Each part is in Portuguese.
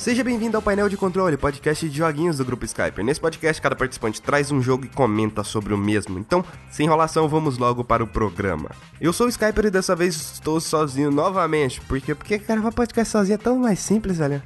Seja bem-vindo ao Painel de Controle, podcast de joguinhos do Grupo Skyper. Nesse podcast, cada participante traz um jogo e comenta sobre o mesmo. Então, sem enrolação, vamos logo para o programa. Eu sou o Skyper e dessa vez estou sozinho novamente. Por quê? Porque gravar podcast sozinho é tão mais simples, velho.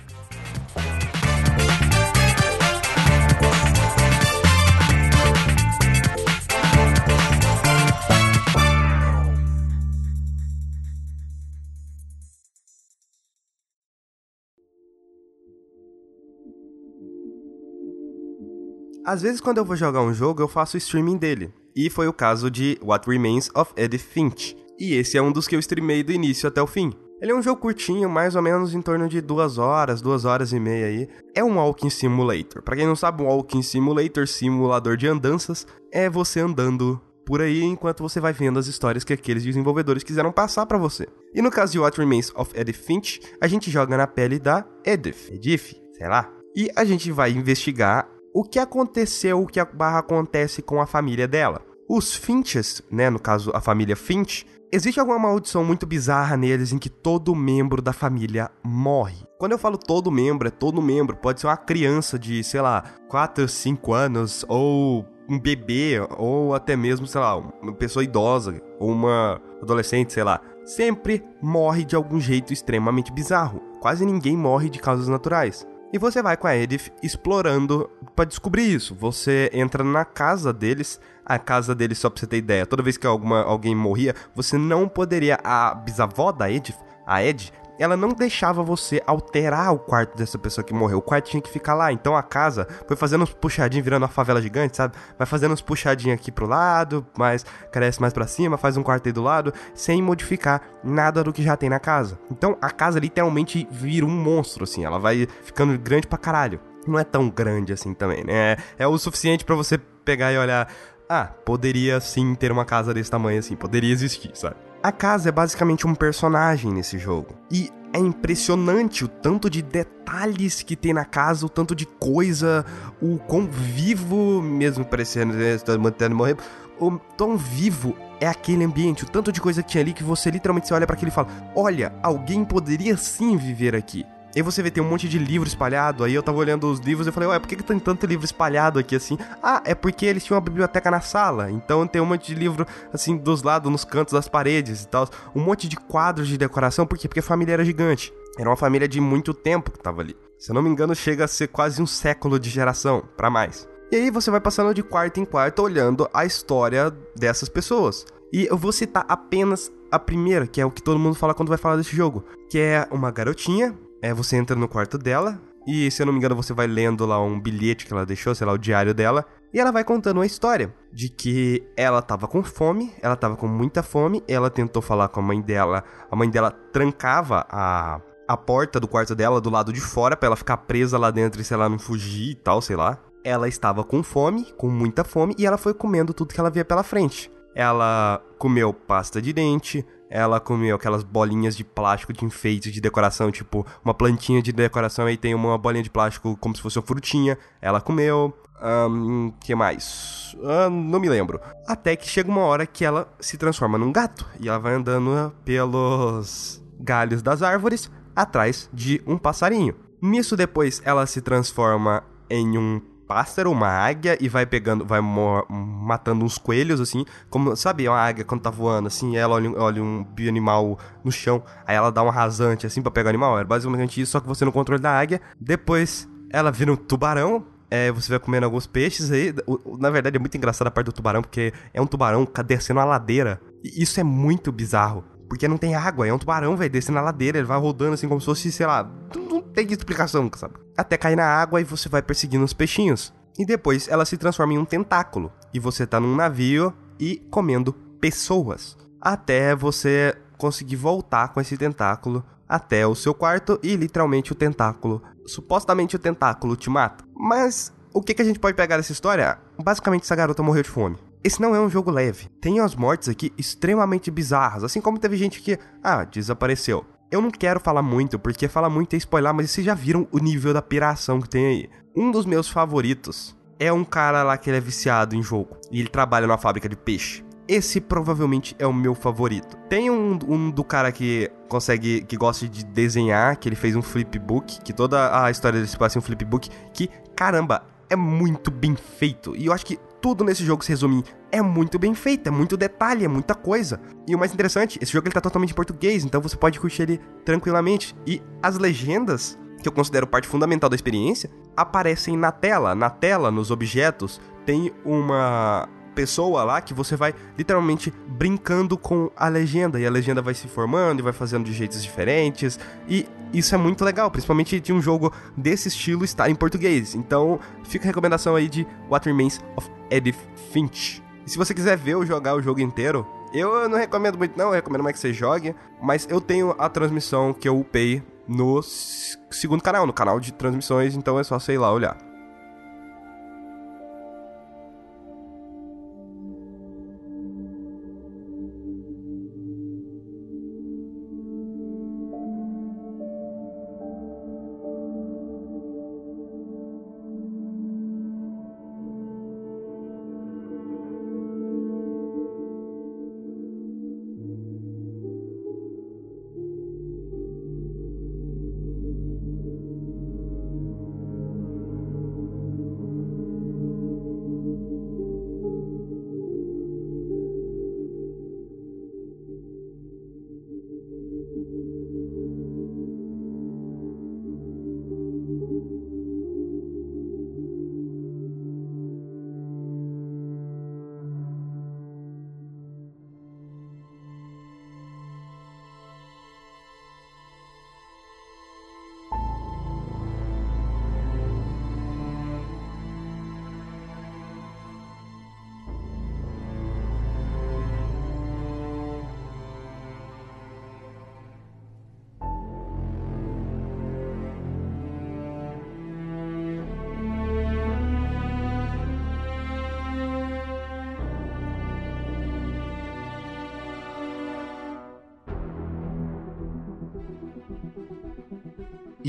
Às vezes, quando eu vou jogar um jogo, eu faço streaming dele. E foi o caso de What Remains of Edith Finch. E esse é um dos que eu streamei do início até o fim. Ele é um jogo curtinho, mais ou menos em torno de duas horas, duas horas e meia aí. É um Walking Simulator. Para quem não sabe, um Walking Simulator, simulador de andanças, é você andando por aí enquanto você vai vendo as histórias que aqueles desenvolvedores quiseram passar para você. E no caso de What Remains of Edith Finch, a gente joga na pele da Edith, Edith, sei lá. E a gente vai investigar o que aconteceu, o que a barra acontece com a família dela. Os Finches, né, no caso a família Finch, existe alguma maldição muito bizarra neles em que todo membro da família morre. Quando eu falo todo membro, é todo membro, pode ser uma criança de, sei lá, 4, 5 anos, ou um bebê, ou até mesmo, sei lá, uma pessoa idosa, ou uma adolescente, sei lá. Sempre morre de algum jeito extremamente bizarro. Quase ninguém morre de causas naturais. E você vai com a Edith explorando para descobrir isso. Você entra na casa deles, a casa deles, só pra você ter ideia, toda vez que alguma, alguém morria, você não poderia. A bisavó da Edith, a Ed, ela não deixava você alterar o quarto dessa pessoa que morreu. O quarto tinha que ficar lá. Então a casa foi fazendo uns puxadinhos, virando uma favela gigante, sabe? Vai fazendo uns puxadinhos aqui pro lado, mais cresce mais para cima, faz um quarto aí do lado, sem modificar nada do que já tem na casa. Então a casa literalmente vira um monstro, assim. Ela vai ficando grande pra caralho. Não é tão grande assim também, né? É o suficiente para você pegar e olhar. Ah, poderia sim ter uma casa desse tamanho assim, poderia existir, sabe? A casa é basicamente um personagem nesse jogo. E é impressionante o tanto de detalhes que tem na casa, o tanto de coisa, o quão vivo, mesmo parecendo estar mantendo morrer, o tão vivo é aquele ambiente, o tanto de coisa que tinha ali que você literalmente você olha para aquilo e fala: "Olha, alguém poderia sim viver aqui". Aí você vê, tem um monte de livro espalhado. Aí eu tava olhando os livros e falei, ué, por que, que tem tanto livro espalhado aqui assim? Ah, é porque eles tinham uma biblioteca na sala. Então tem um monte de livro, assim, dos lados, nos cantos das paredes e tal. Um monte de quadros de decoração. Por quê? Porque a família era gigante. Era uma família de muito tempo que tava ali. Se eu não me engano, chega a ser quase um século de geração, para mais. E aí você vai passando de quarto em quarto olhando a história dessas pessoas. E eu vou citar apenas a primeira, que é o que todo mundo fala quando vai falar desse jogo, que é uma garotinha é, você entra no quarto dela e, se eu não me engano, você vai lendo lá um bilhete que ela deixou, sei lá, o diário dela. E ela vai contando uma história de que ela tava com fome, ela tava com muita fome, ela tentou falar com a mãe dela, a mãe dela trancava a, a porta do quarto dela do lado de fora para ela ficar presa lá dentro e, sei lá, não fugir e tal, sei lá. Ela estava com fome, com muita fome, e ela foi comendo tudo que ela via pela frente. Ela comeu pasta de dente, ela comeu aquelas bolinhas de plástico de enfeite de decoração, tipo uma plantinha de decoração aí tem uma bolinha de plástico como se fosse uma frutinha. Ela comeu. Um, que mais? Uh, não me lembro. Até que chega uma hora que ela se transforma num gato e ela vai andando pelos galhos das árvores atrás de um passarinho. Nisso depois ela se transforma em um pássaro, uma águia, e vai pegando, vai matando uns coelhos, assim, como, sabe, uma águia quando tá voando, assim, ela olha, olha um bioanimal no chão, aí ela dá um rasante, assim, pra pegar o animal, é basicamente isso, só que você no controle da águia, depois ela vira um tubarão, é, você vai comendo alguns peixes aí. Na verdade, é muito engraçada a parte do tubarão, porque é um tubarão descendo a ladeira. E isso é muito bizarro. Porque não tem água, é um tubarão, velho, descendo a ladeira, ele vai rodando assim como se fosse, sei lá, não tem explicação, sabe? Até cair na água e você vai perseguindo os peixinhos. E depois ela se transforma em um tentáculo. E você tá num navio e comendo pessoas. Até você conseguir voltar com esse tentáculo até o seu quarto e literalmente o tentáculo. Supostamente o tentáculo te mata. Mas o que, que a gente pode pegar dessa história? Basicamente, essa garota morreu de fome. Esse não é um jogo leve. Tem as mortes aqui extremamente bizarras, assim como teve gente que, ah, desapareceu. Eu não quero falar muito, porque falar muito é spoiler, mas vocês já viram o nível da piração que tem aí. Um dos meus favoritos é um cara lá que ele é viciado em jogo, e ele trabalha numa fábrica de peixe. Esse provavelmente é o meu favorito. Tem um, um do cara que consegue, que gosta de desenhar, que ele fez um flipbook, que toda a história dele se passa em um flipbook, que, caramba, é muito bem feito. E eu acho que tudo nesse jogo se resume é muito bem feito, é muito detalhe, é muita coisa. E o mais interessante, esse jogo ele tá totalmente em português, então você pode curtir ele tranquilamente. E as legendas, que eu considero parte fundamental da experiência, aparecem na tela. Na tela, nos objetos, tem uma pessoa lá que você vai literalmente brincando com a legenda e a legenda vai se formando e vai fazendo de jeitos diferentes e isso é muito legal, principalmente de um jogo desse estilo estar em português. Então, fica a recomendação aí de What Remains of Edith Finch. E se você quiser ver ou jogar o jogo inteiro, eu não recomendo muito não, eu recomendo mais que você jogue, mas eu tenho a transmissão que eu upei no segundo canal, no canal de transmissões, então é só sei lá olhar.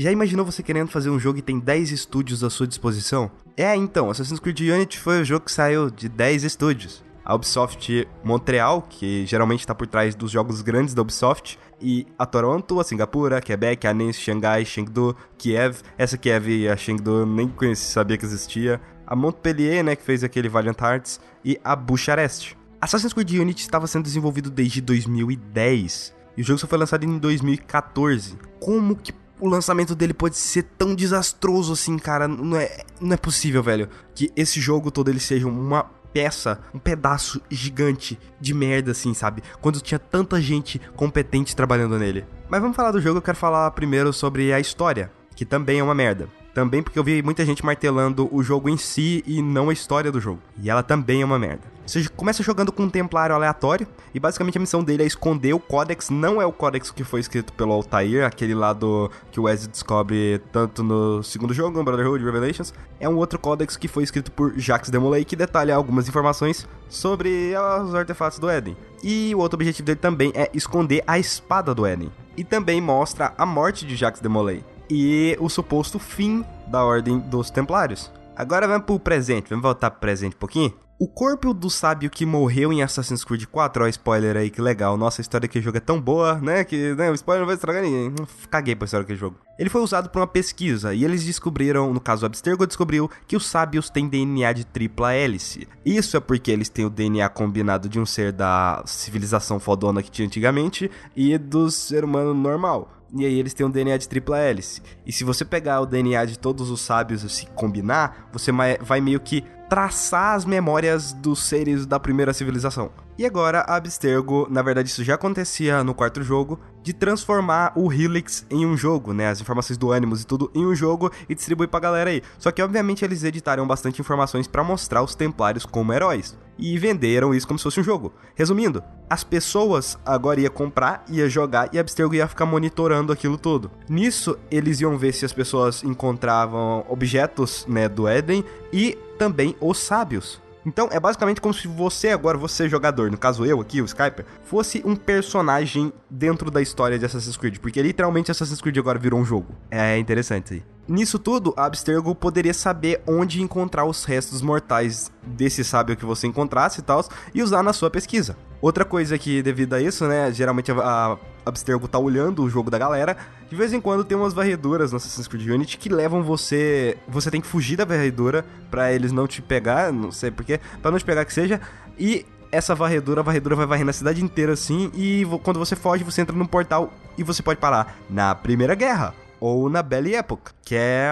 Já imaginou você querendo fazer um jogo e tem 10 estúdios à sua disposição? É, então, Assassin's Creed Unity foi o jogo que saiu de 10 estúdios. A Ubisoft Montreal, que geralmente está por trás dos jogos grandes da Ubisoft, e a Toronto, a Singapura, Quebec, a Nancy, Xangai, Chengdu, Kiev. Essa Kiev e a Chengdu nem conheci, sabia que existia. A Montpellier, né, que fez aquele Valiant Hearts, e a Bucharest. Assassin's Creed Unity estava sendo desenvolvido desde 2010, e o jogo só foi lançado em 2014. Como que o lançamento dele pode ser tão desastroso assim, cara. Não é, não é possível, velho. Que esse jogo todo ele seja uma peça, um pedaço gigante de merda, assim, sabe? Quando tinha tanta gente competente trabalhando nele. Mas vamos falar do jogo, eu quero falar primeiro sobre a história, que também é uma merda. Também porque eu vi muita gente martelando o jogo em si e não a história do jogo. E ela também é uma merda. Você começa jogando com um templário aleatório e basicamente a missão dele é esconder o códex. Não é o códex que foi escrito pelo Altair, aquele lado que o Wes descobre tanto no segundo jogo, no Brotherhood Revelations. É um outro códex que foi escrito por Jacques Demolay que detalha algumas informações sobre os artefatos do Éden. E o outro objetivo dele também é esconder a espada do Éden. E também mostra a morte de Jacques Demolay e o suposto fim da Ordem dos Templários. Agora vamos pro presente, vamos voltar pro presente um pouquinho? O corpo do sábio que morreu em Assassin's Creed 4, ó, spoiler aí, que legal. Nossa, a história daquele jogo é tão boa, né? Que né, o spoiler não vai estragar ninguém. Caguei pra história daquele jogo. Ele foi usado pra uma pesquisa e eles descobriram, no caso o Abstergo descobriu, que os sábios têm DNA de tripla hélice. Isso é porque eles têm o DNA combinado de um ser da civilização fodona que tinha antigamente e do ser humano normal. E aí eles têm um DNA de tripla hélice. E se você pegar o DNA de todos os sábios e se combinar, você vai meio que traçar as memórias dos seres da primeira civilização. E agora a Abstergo, na verdade isso já acontecia no quarto jogo, de transformar o Helix em um jogo, né, as informações do Animus e tudo em um jogo e distribuir pra galera aí. Só que obviamente eles editaram bastante informações para mostrar os Templários como heróis e venderam isso como se fosse um jogo. Resumindo, as pessoas agora iam comprar, ia jogar e a Abstergo ia ficar monitorando aquilo tudo. Nisso, eles iam ver se as pessoas encontravam objetos, né, do Éden e também os sábios. Então é basicamente como se você agora, você jogador, no caso eu aqui, o Skyper, fosse um personagem dentro da história de Assassin's Creed, porque literalmente Assassin's Creed agora virou um jogo. É interessante aí. Nisso tudo, a Abstergo poderia saber onde encontrar os restos mortais desse sábio que você encontrasse e tal, e usar na sua pesquisa. Outra coisa que, devido a isso, né, geralmente a, Abstergo tá olhando o jogo da galera, de vez em quando tem umas varreduras no Assassin's Creed Unity que levam você. Você tem que fugir da varredura para eles não te pegar, não sei porquê, pra não te pegar que seja. E essa varredura, a varredura vai varrendo a cidade inteira assim, e quando você foge, você entra num portal e você pode parar na Primeira Guerra. Ou na Belle Époque, que é.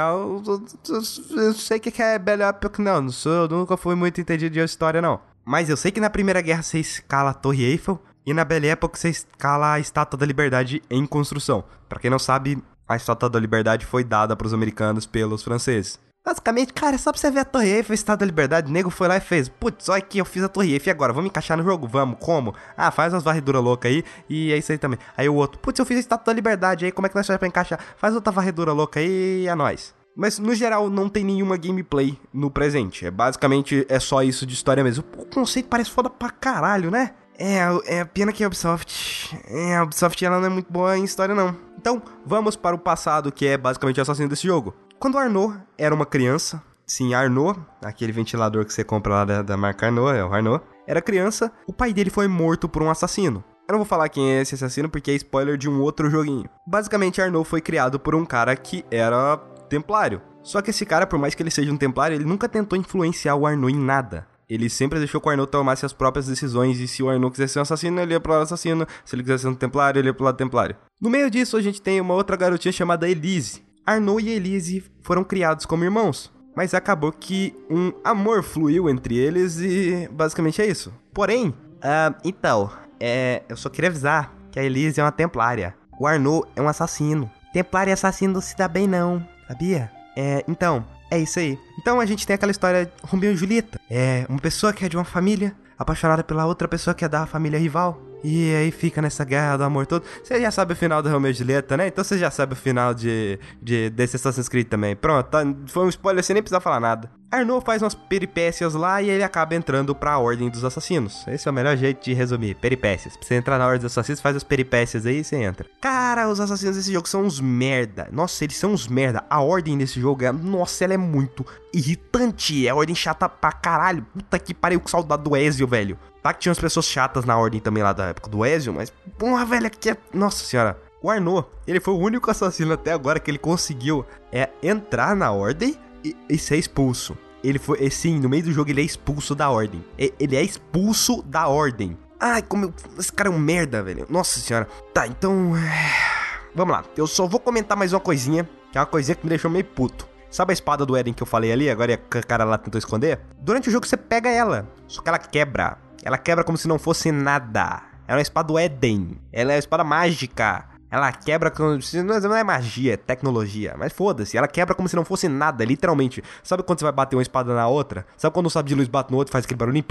Eu sei que é Belle Époque, não. não sou, nunca fui muito entendido de história, não. Mas eu sei que na Primeira Guerra você escala a Torre Eiffel e na Belle Époque você escala a Estátua da Liberdade em construção. Para quem não sabe, a Estátua da Liberdade foi dada para os americanos pelos franceses. Basicamente, cara, é só pra você ver a Torre Eiffel, Estado da Liberdade, o nego foi lá e fez. Putz, olha aqui, eu fiz a Torre Eiffel, agora? Vamos encaixar no jogo? Vamos, como? Ah, faz umas varreduras loucas aí, e é isso aí também. Aí o outro, putz, eu fiz a Estátua da Liberdade, aí como é que nós fazemos pra encaixar? Faz outra varredura louca aí, e é nóis. Mas no geral não tem nenhuma gameplay no presente. É basicamente é só isso de história mesmo. O conceito parece foda pra caralho, né? É, é pena que a Ubisoft. É, a Ubisoft ela não é muito boa em história, não. Então, vamos para o passado, que é basicamente o assassino desse jogo. Quando Arnaud era uma criança, sim, Arnaud, aquele ventilador que você compra lá da, da marca Arnaud, é o Arnaud, era criança, o pai dele foi morto por um assassino. Eu não vou falar quem é esse assassino porque é spoiler de um outro joguinho. Basicamente, Arnaud foi criado por um cara que era templário. Só que esse cara, por mais que ele seja um templário, ele nunca tentou influenciar o Arnaud em nada. Ele sempre deixou que o Arnaud tomasse as próprias decisões, e se o Arnaud quisesse ser um assassino, ele ia pro lado assassino, se ele quisesse ser um templário, ele ia pro lado templário. No meio disso, a gente tem uma outra garotinha chamada Elise. Arnaud e Elise foram criados como irmãos, mas acabou que um amor fluiu entre eles e basicamente é isso. Porém, uh, então, é, eu só queria avisar que a Elise é uma templária. O Arnaud é um assassino. Templário e assassino não se dá bem não, sabia? É, então, é isso aí. Então a gente tem aquela história Romeu e Julieta. É uma pessoa que é de uma família, apaixonada pela outra pessoa que é da família rival. E aí fica nessa guerra do amor todo. Você já sabe o final do Romeo e Julieta, né? Então você já sabe o final de, de desse Assassin's Creed também. Pronto, tá, foi um spoiler, você nem precisa falar nada. Arnaud faz umas peripécias lá e ele acaba entrando para a Ordem dos Assassinos. Esse é o melhor jeito de resumir, peripécias. Pra você entrar na Ordem dos Assassinos, faz as peripécias aí e você entra. Cara, os assassinos desse jogo são uns merda. Nossa, eles são uns merda. A Ordem desse jogo, é, nossa, ela é muito irritante. É a Ordem chata pra caralho. Puta que pariu, com saudade do Ezio, velho. Tá que tinha umas pessoas chatas na Ordem também lá da época do Ezio, mas... Porra, velho, aqui é... Nossa senhora. O Arnaud, ele foi o único assassino até agora que ele conseguiu é entrar na Ordem e, e ser expulso ele foi. Sim, no meio do jogo ele é expulso da ordem. Ele é expulso da ordem. Ai, como eu, esse cara é um merda, velho. Nossa senhora. Tá, então. É, vamos lá. Eu só vou comentar mais uma coisinha. Que é uma coisinha que me deixou meio puto. Sabe a espada do Eden que eu falei ali? Agora a cara lá tentou esconder? Durante o jogo você pega ela. Só que ela quebra. Ela quebra como se não fosse nada. É uma espada do Eden. Ela é uma espada mágica. Ela quebra como. Não é magia, é tecnologia. Mas foda-se, ela quebra como se não fosse nada, literalmente. Sabe quando você vai bater uma espada na outra? Sabe quando um sabe de luz bate no outro e faz aquele barulhinho?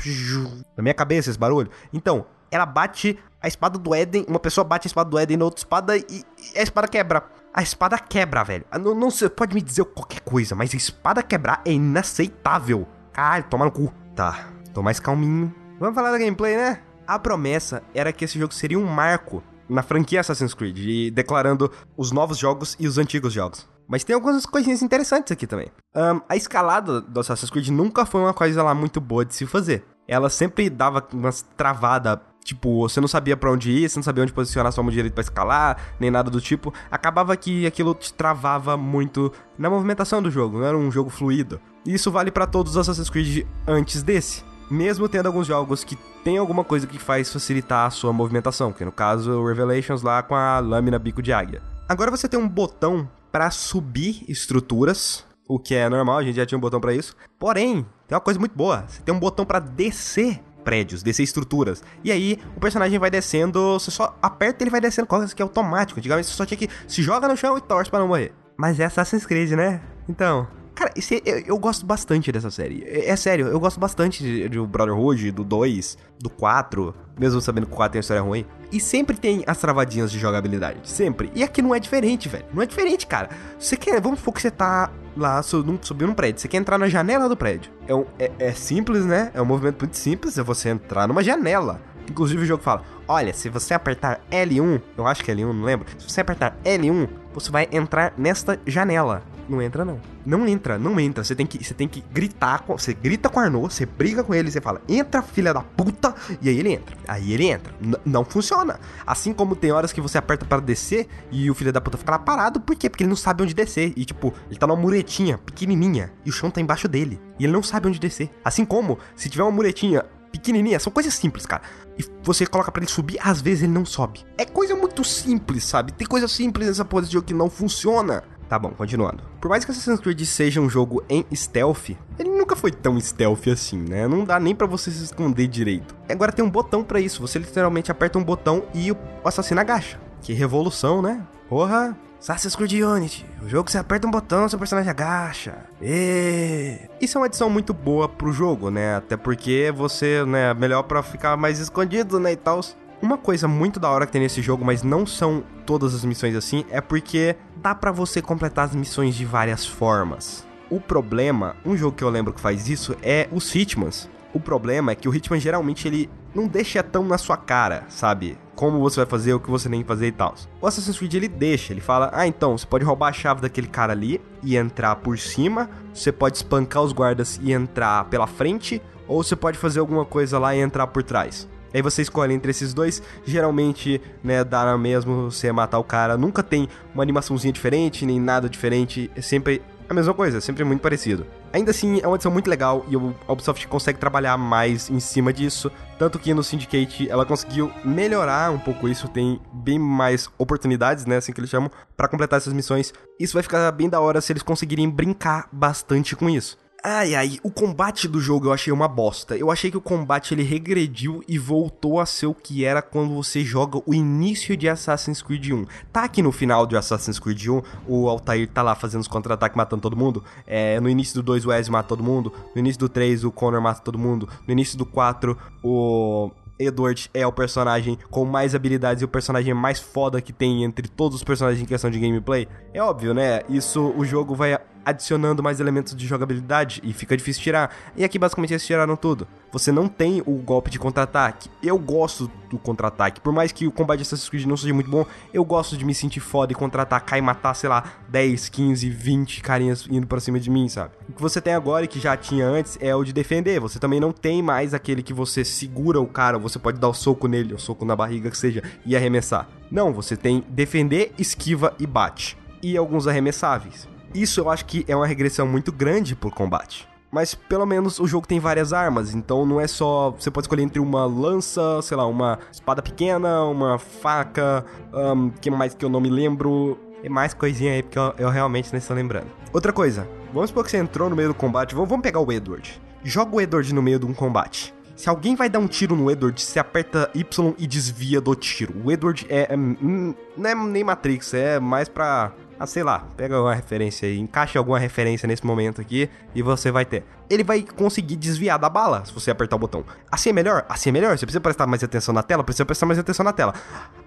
Na minha cabeça esse barulho. Então, ela bate a espada do Éden, uma pessoa bate a espada do Éden na outra espada e, e a espada quebra. A espada quebra, velho. Ah, não, não você pode me dizer qualquer coisa, mas a espada quebrar é inaceitável. Caralho, toma no cu. Tá, tô mais calminho. Vamos falar da gameplay, né? A promessa era que esse jogo seria um marco na franquia Assassin's Creed, e declarando os novos jogos e os antigos jogos. Mas tem algumas coisinhas interessantes aqui também. Um, a escalada do Assassin's Creed nunca foi uma coisa lá muito boa de se fazer. Ela sempre dava umas travada, tipo, você não sabia para onde ir, você não sabia onde posicionar sua mão direita para escalar, nem nada do tipo. Acabava que aquilo te travava muito na movimentação do jogo, não era um jogo fluido. E isso vale para todos os Assassin's Creed antes desse mesmo tendo alguns jogos que tem alguma coisa que faz facilitar a sua movimentação, que no caso o Revelations lá com a lâmina bico de águia. Agora você tem um botão para subir estruturas, o que é normal, a gente já tinha um botão para isso. Porém, tem uma coisa muito boa, você tem um botão para descer prédios, descer estruturas. E aí o personagem vai descendo, você só aperta e ele vai descendo, coisa que é automático. Antigamente você só tinha que se joga no chão e torce para não morrer. Mas é Assassin's Creed, né? Então, Cara, esse, eu, eu, gosto bastante dessa série. É, é, sério, eu gosto bastante de, Brotherhood, do 2, do 4, mesmo sabendo que o 4 tem uma história ruim. E sempre tem as travadinhas de jogabilidade. Sempre. E aqui não é diferente, velho. Não é diferente, cara. Você quer. Vamos supor que você tá lá subindo um prédio. Você quer entrar na janela do prédio. É, um, é, é simples, né? É um movimento muito simples. É você entrar numa janela. Inclusive o jogo fala: Olha, se você apertar L1, eu acho que é L1, não lembro. Se você apertar L1, você vai entrar nesta janela. Não entra não. Não entra, não entra. Você tem que, você tem que gritar, você grita com o Arnaud, você briga com ele, você fala, entra filha da puta, e aí ele entra. Aí ele entra. N não funciona. Assim como tem horas que você aperta para descer e o filho da puta fica lá parado, por quê? Porque ele não sabe onde descer. E tipo, ele tá numa muretinha pequenininha e o chão tá embaixo dele. E ele não sabe onde descer. Assim como, se tiver uma muretinha pequenininha, são coisas simples, cara. E você coloca para ele subir, às vezes ele não sobe. É coisa muito simples, sabe? Tem coisa simples nessa posição que não funciona. Tá bom, continuando. Por mais que Assassin's Creed seja um jogo em stealth, ele nunca foi tão stealth assim, né? Não dá nem para você se esconder direito. Agora tem um botão para isso, você literalmente aperta um botão e o assassino agacha. Que revolução, né? Porra, Assassin's Creed Unity, o jogo você aperta um botão, seu personagem agacha. E isso é uma adição muito boa pro jogo, né? Até porque você, né, melhor para ficar mais escondido, né, e tal. Uma coisa muito da hora que tem nesse jogo, mas não são todas as missões assim, é porque dá para você completar as missões de várias formas. O problema, um jogo que eu lembro que faz isso é os Hitmans. O problema é que o Hitman geralmente ele não deixa tão na sua cara, sabe? Como você vai fazer, o que você tem que fazer e tal. O Assassin's Creed ele deixa, ele fala: "Ah, então, você pode roubar a chave daquele cara ali e entrar por cima, você pode espancar os guardas e entrar pela frente, ou você pode fazer alguma coisa lá e entrar por trás". Aí você escolhe entre esses dois, geralmente, né, dá mesmo você matar o cara. Nunca tem uma animaçãozinha diferente, nem nada diferente. É sempre a mesma coisa, é sempre muito parecido. Ainda assim, é uma edição muito legal e a Ubisoft consegue trabalhar mais em cima disso. Tanto que no Syndicate ela conseguiu melhorar um pouco isso, tem bem mais oportunidades, né, assim que eles chamam, para completar essas missões. Isso vai ficar bem da hora se eles conseguirem brincar bastante com isso. Ai, ai, o combate do jogo eu achei uma bosta. Eu achei que o combate ele regrediu e voltou a ser o que era quando você joga o início de Assassin's Creed 1. Tá aqui no final de Assassin's Creed 1, o Altair tá lá fazendo os contra-ataques matando todo mundo. É, no início do 2 o Ezio mata todo mundo. No início do 3 o Connor mata todo mundo. No início do 4 o Edward é o personagem com mais habilidades e o personagem mais foda que tem entre todos os personagens em questão de gameplay. É óbvio, né? Isso o jogo vai adicionando mais elementos de jogabilidade e fica difícil tirar. E aqui basicamente eles tiraram tudo. Você não tem o golpe de contra-ataque. Eu gosto do contra-ataque. Por mais que o combate de Assassin's Creed não seja muito bom, eu gosto de me sentir foda e contra-atacar e matar, sei lá, 10, 15, 20 carinhas indo pra cima de mim, sabe? O que você tem agora e que já tinha antes é o de defender. Você também não tem mais aquele que você segura o cara, você pode dar o soco nele, o soco na barriga que seja, e arremessar. Não, você tem defender, esquiva e bate. E alguns arremessáveis. Isso eu acho que é uma regressão muito grande pro combate. Mas pelo menos o jogo tem várias armas, então não é só. Você pode escolher entre uma lança, sei lá, uma espada pequena, uma faca, um, que mais que eu não me lembro. E mais coisinha aí, porque eu, eu realmente não estou lembrando. Outra coisa, vamos supor que você entrou no meio do combate, vamos, vamos pegar o Edward. Joga o Edward no meio de um combate. Se alguém vai dar um tiro no Edward, você aperta Y e desvia do tiro. O Edward é, é hum, não é nem Matrix, é mais pra ah, sei lá, pega uma referência aí, encaixe alguma referência nesse momento aqui e você vai ter. Ele vai conseguir desviar da bala se você apertar o botão. Assim é melhor? Assim é melhor? Você precisa prestar mais atenção na tela? Precisa prestar mais atenção na tela.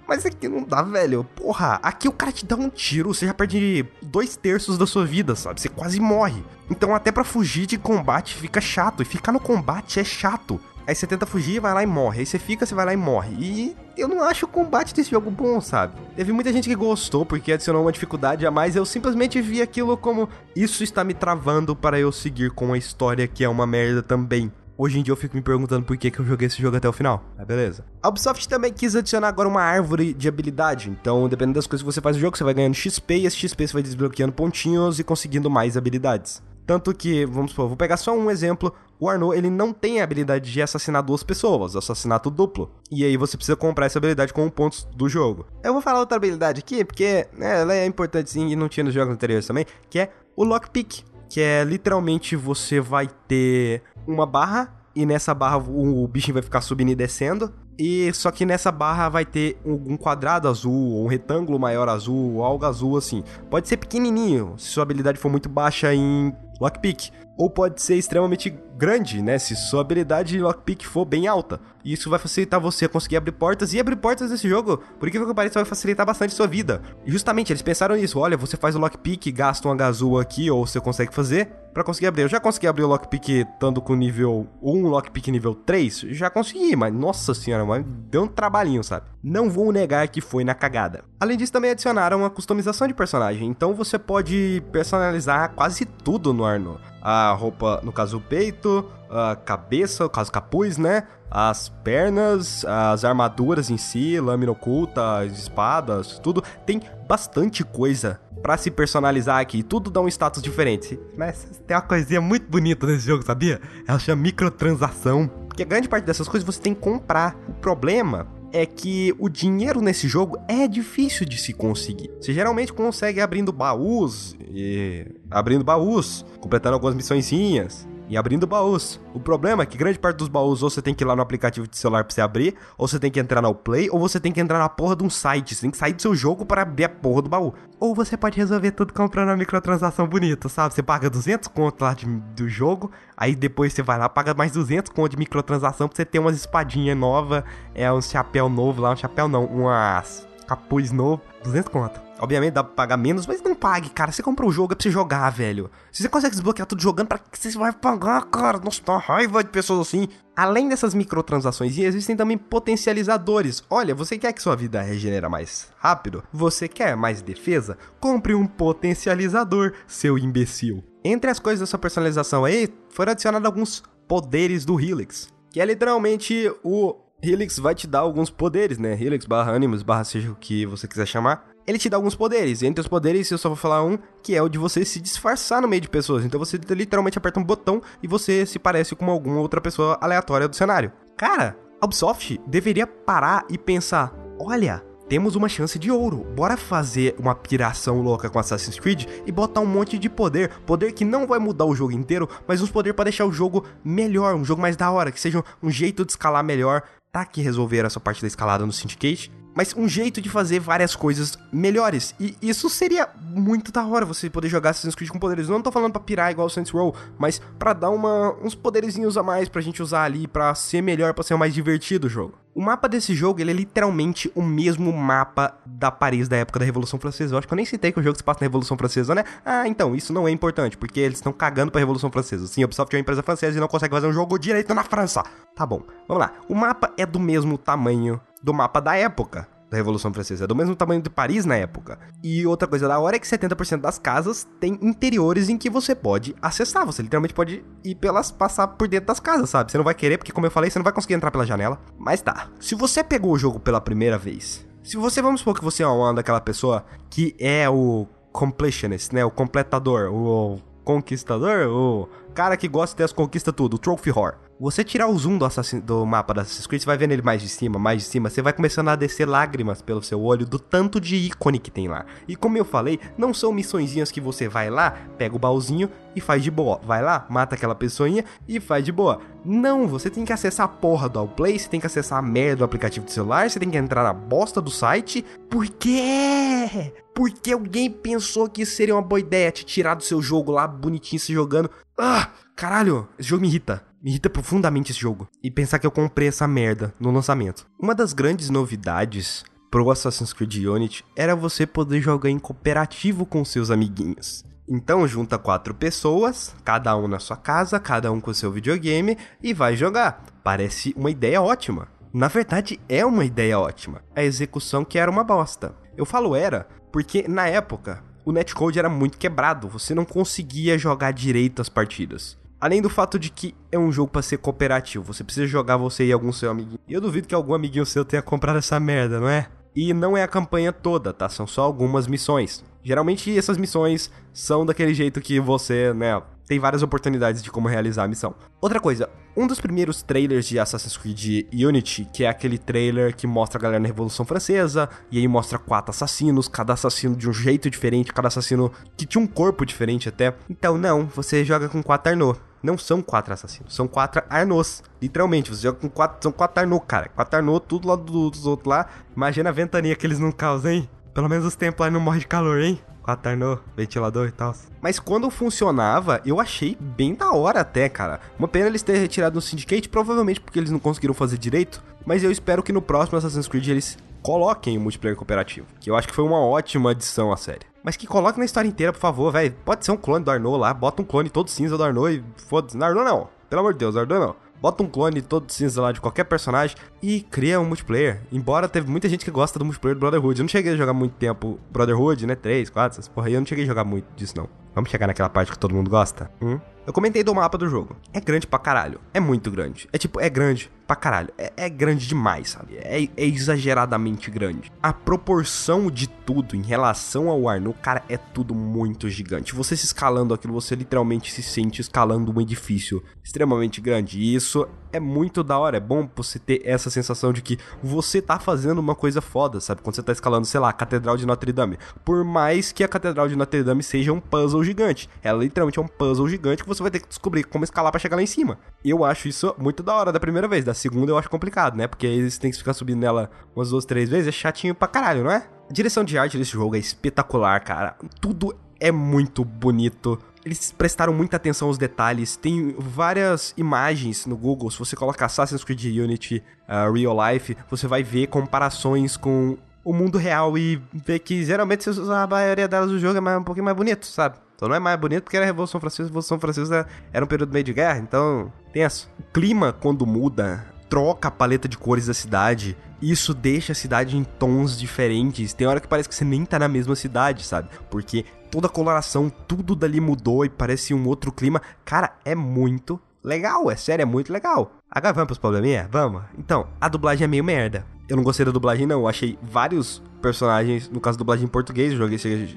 Mas aqui não dá, velho. Porra, aqui o cara te dá um tiro, você já perde dois terços da sua vida, sabe? Você quase morre. Então até para fugir de combate fica chato. E ficar no combate é chato. Aí você tenta fugir, vai lá e morre. Aí você fica, você vai lá e morre. E eu não acho o combate desse jogo bom, sabe? Teve muita gente que gostou porque adicionou uma dificuldade a mais. Eu simplesmente vi aquilo como isso está me travando para eu seguir com a história que é uma merda também. Hoje em dia eu fico me perguntando por que, que eu joguei esse jogo até o final. Mas beleza. A Ubisoft também quis adicionar agora uma árvore de habilidade. Então, dependendo das coisas que você faz no jogo, você vai ganhando XP e esse XP você vai desbloqueando pontinhos e conseguindo mais habilidades. Tanto que, vamos supor, vou pegar só um exemplo. O Arnaud, ele não tem a habilidade de assassinar duas pessoas, assassinato duplo. E aí você precisa comprar essa habilidade com pontos do jogo. Eu vou falar outra habilidade aqui, porque né, ela é importante sim e não tinha nos jogos anteriores também, que é o Lockpick. Que é literalmente você vai ter uma barra e nessa barra o, bichinho vai ficar subindo e descendo. E só que nessa barra vai ter um quadrado azul, ou um retângulo maior azul, ou algo azul assim. Pode ser pequenininho, se sua habilidade for muito baixa em lockpick. Ou pode ser extremamente grande, né? Se sua habilidade de lockpick for bem alta. E isso vai facilitar você a conseguir abrir portas. E abrir portas nesse jogo, por que que pareça, vai facilitar bastante sua vida. E justamente, eles pensaram nisso. Olha, você faz o lockpick, gasta um H aqui, ou você consegue fazer para conseguir abrir. Eu já consegui abrir o lockpick estando com nível 1, lockpick nível 3. Já consegui, mas nossa senhora, mas deu um trabalhinho, sabe? Não vou negar que foi na cagada. Além disso, também adicionaram a customização de personagem. Então você pode personalizar quase tudo no Arno. A roupa, no caso o peito, a cabeça, caso capuz, né? As pernas, as armaduras em si, lâmina oculta, as espadas, tudo. Tem bastante coisa para se personalizar aqui. Tudo dá um status diferente. Mas tem uma coisinha muito bonita nesse jogo, sabia? Ela chama microtransação. Porque a grande parte dessas coisas você tem que comprar. O problema é que o dinheiro nesse jogo é difícil de se conseguir. Você geralmente consegue abrindo baús e abrindo baús, completando algumas missõezinhas e abrindo baús. O problema é que grande parte dos baús ou você tem que ir lá no aplicativo de celular pra você abrir, ou você tem que entrar no Play, ou você tem que entrar na porra de um site. Você tem que sair do seu jogo para abrir a porra do baú. Ou você pode resolver tudo comprando uma microtransação bonita, sabe? Você paga 200 conto lá de, do jogo, aí depois você vai lá, paga mais 200 conto de microtransação pra você ter umas espadinhas novas, é um chapéu novo lá, um chapéu não, umas capuz novo, 200 conto. Obviamente dá pra pagar menos, mas não pague, cara. Você comprou o jogo é pra você jogar, velho. Se você consegue desbloquear tudo jogando, pra que você vai pagar, cara? Nossa, tá raiva de pessoas assim. Além dessas microtransações, existem também potencializadores. Olha, você quer que sua vida regenera mais rápido? Você quer mais defesa? Compre um potencializador, seu imbecil. Entre as coisas dessa personalização aí, foram adicionados alguns poderes do Helix. Que é literalmente o Helix vai te dar alguns poderes, né? Helix barra Animus barra seja o que você quiser chamar ele te dá alguns poderes. Entre os poderes, eu só vou falar um, que é o de você se disfarçar no meio de pessoas. Então você literalmente aperta um botão e você se parece com alguma outra pessoa aleatória do cenário. Cara, a Ubisoft deveria parar e pensar: olha, temos uma chance de ouro. Bora fazer uma piração louca com Assassin's Creed e botar um monte de poder. Poder que não vai mudar o jogo inteiro, mas uns poder para deixar o jogo melhor, um jogo mais da hora, que seja um jeito de escalar melhor. Tá que resolveram essa parte da escalada no Syndicate mas um jeito de fazer várias coisas melhores. E isso seria muito da hora, você poder jogar Assassin's Creed com poderes. Eu não tô falando pra pirar igual o Saints Row, mas pra dar uma, uns poderzinhos a mais pra gente usar ali, pra ser melhor, pra ser mais divertido o jogo. O mapa desse jogo, ele é literalmente o mesmo mapa da Paris da época da Revolução Francesa. Eu acho que eu nem citei que o jogo se passa na Revolução Francesa, né? Ah, então, isso não é importante, porque eles estão cagando pra Revolução Francesa. Sim, a Ubisoft é uma empresa francesa e não consegue fazer um jogo direito na França. Tá bom, vamos lá. O mapa é do mesmo tamanho do mapa da época da Revolução Francesa. É do mesmo tamanho de Paris na época. E outra coisa da hora é que 70% das casas tem interiores em que você pode acessar. Você literalmente pode ir pelas. passar por dentro das casas, sabe? Você não vai querer, porque como eu falei, você não vai conseguir entrar pela janela. Mas tá. Se você pegou o jogo pela primeira vez. Se você, vamos supor que você é uma daquela pessoa que é o completionist, né? O completador, o conquistador, o cara que gosta de as conquistas tudo, o trophy whore. Você tirar o zoom do, do mapa da Assassin's Creed, você vai vendo ele mais de cima, mais de cima, você vai começando a descer lágrimas pelo seu olho do tanto de ícone que tem lá. E como eu falei, não são missõezinhas que você vai lá, pega o baúzinho e faz de boa. Vai lá, mata aquela pessoinha e faz de boa. Não, você tem que acessar a porra do Allplay, você tem que acessar a merda do aplicativo de celular, você tem que entrar na bosta do site. Por quê? Porque alguém pensou que isso seria uma boa ideia, te tirar do seu jogo lá bonitinho se jogando. Ah, caralho, esse jogo me irrita. Me irrita profundamente esse jogo. E pensar que eu comprei essa merda no lançamento. Uma das grandes novidades pro Assassin's Creed Unity era você poder jogar em cooperativo com seus amiguinhos. Então junta quatro pessoas, cada um na sua casa, cada um com seu videogame e vai jogar. Parece uma ideia ótima. Na verdade, é uma ideia ótima. A execução que era uma bosta. Eu falo era porque na época o netcode era muito quebrado, você não conseguia jogar direito as partidas. Além do fato de que é um jogo para ser cooperativo, você precisa jogar você e algum seu amiguinho. E eu duvido que algum amiguinho seu tenha comprado essa merda, não é? E não é a campanha toda, tá? São só algumas missões. Geralmente essas missões são daquele jeito que você, né, tem várias oportunidades de como realizar a missão. Outra coisa, um dos primeiros trailers de Assassin's Creed Unity, que é aquele trailer que mostra a galera na Revolução Francesa, e aí mostra quatro assassinos, cada assassino de um jeito diferente, cada assassino que tinha um corpo diferente até. Então não, você joga com quatro Arnaud não são quatro assassinos, são quatro Arnôs. Literalmente, você joga com quatro. São quatro Arnô, cara. Quatro Arnô, tudo lá do, dos outros lá. Imagina a ventania que eles não causam, hein? Pelo menos os tempos não morrem de calor, hein? quatro Arnaud, ventilador e tal. Mas quando funcionava, eu achei bem da hora até, cara. Uma pena eles terem retirado no Syndicate, provavelmente porque eles não conseguiram fazer direito. Mas eu espero que no próximo Assassin's Creed eles coloquem o multiplayer cooperativo. Que eu acho que foi uma ótima adição à série. Mas que coloque na história inteira, por favor, velho. Pode ser um clone do Arnaud lá, bota um clone todo cinza do Arnaud e foda-se. Arnaud não, pelo amor de Deus, Arnaud não. Bota um clone todo cinza lá de qualquer personagem e cria um multiplayer. Embora teve muita gente que gosta do multiplayer do Brotherhood. Eu não cheguei a jogar muito tempo Brotherhood, né? 3, 4, essas porra aí. Eu não cheguei a jogar muito disso, não. Vamos chegar naquela parte que todo mundo gosta? Hum? Eu comentei do mapa do jogo. É grande pra caralho. É muito grande. É tipo, é grande pra caralho. É, é grande demais, sabe? É, é, exageradamente grande. A proporção de tudo em relação ao Arno, cara, é tudo muito gigante. Você se escalando aquilo, você literalmente se sente escalando um edifício extremamente grande. E isso é muito da hora. É bom você ter essa sensação de que você tá fazendo uma coisa foda, sabe? Quando você tá escalando, sei lá, a Catedral de Notre Dame. Por mais que a Catedral de Notre Dame seja um puzzle gigante. Ela literalmente é um puzzle gigante que você vai ter que descobrir como escalar para chegar lá em cima. Eu acho isso muito da hora da primeira vez. Da segunda eu acho complicado, né? Porque aí você tem que ficar subindo nela umas duas, três vezes. É chatinho pra caralho, não é? A direção de arte desse jogo é espetacular, cara. Tudo é muito bonito. Eles prestaram muita atenção aos detalhes. Tem várias imagens no Google. Se você colocar Assassin's Creed Unity uh, Real Life, você vai ver comparações com o mundo real e ver que geralmente a maioria delas do jogo é mais, um pouquinho mais bonito, sabe? Então não é mais bonito porque era a Revolução Francesa. A Revolução Francesa era um período meio de guerra, então tenso. O clima, quando muda, troca a paleta de cores da cidade. Isso deixa a cidade em tons diferentes. Tem hora que parece que você nem tá na mesma cidade, sabe? Porque toda a coloração, tudo dali mudou e parece um outro clima. Cara, é muito legal, é sério, é muito legal. Agora vamos pros probleminha? Vamos. Então, a dublagem é meio merda. Eu não gostei da dublagem, não. Eu achei vários personagens, no caso, dublagem em português. Eu joguei, esse,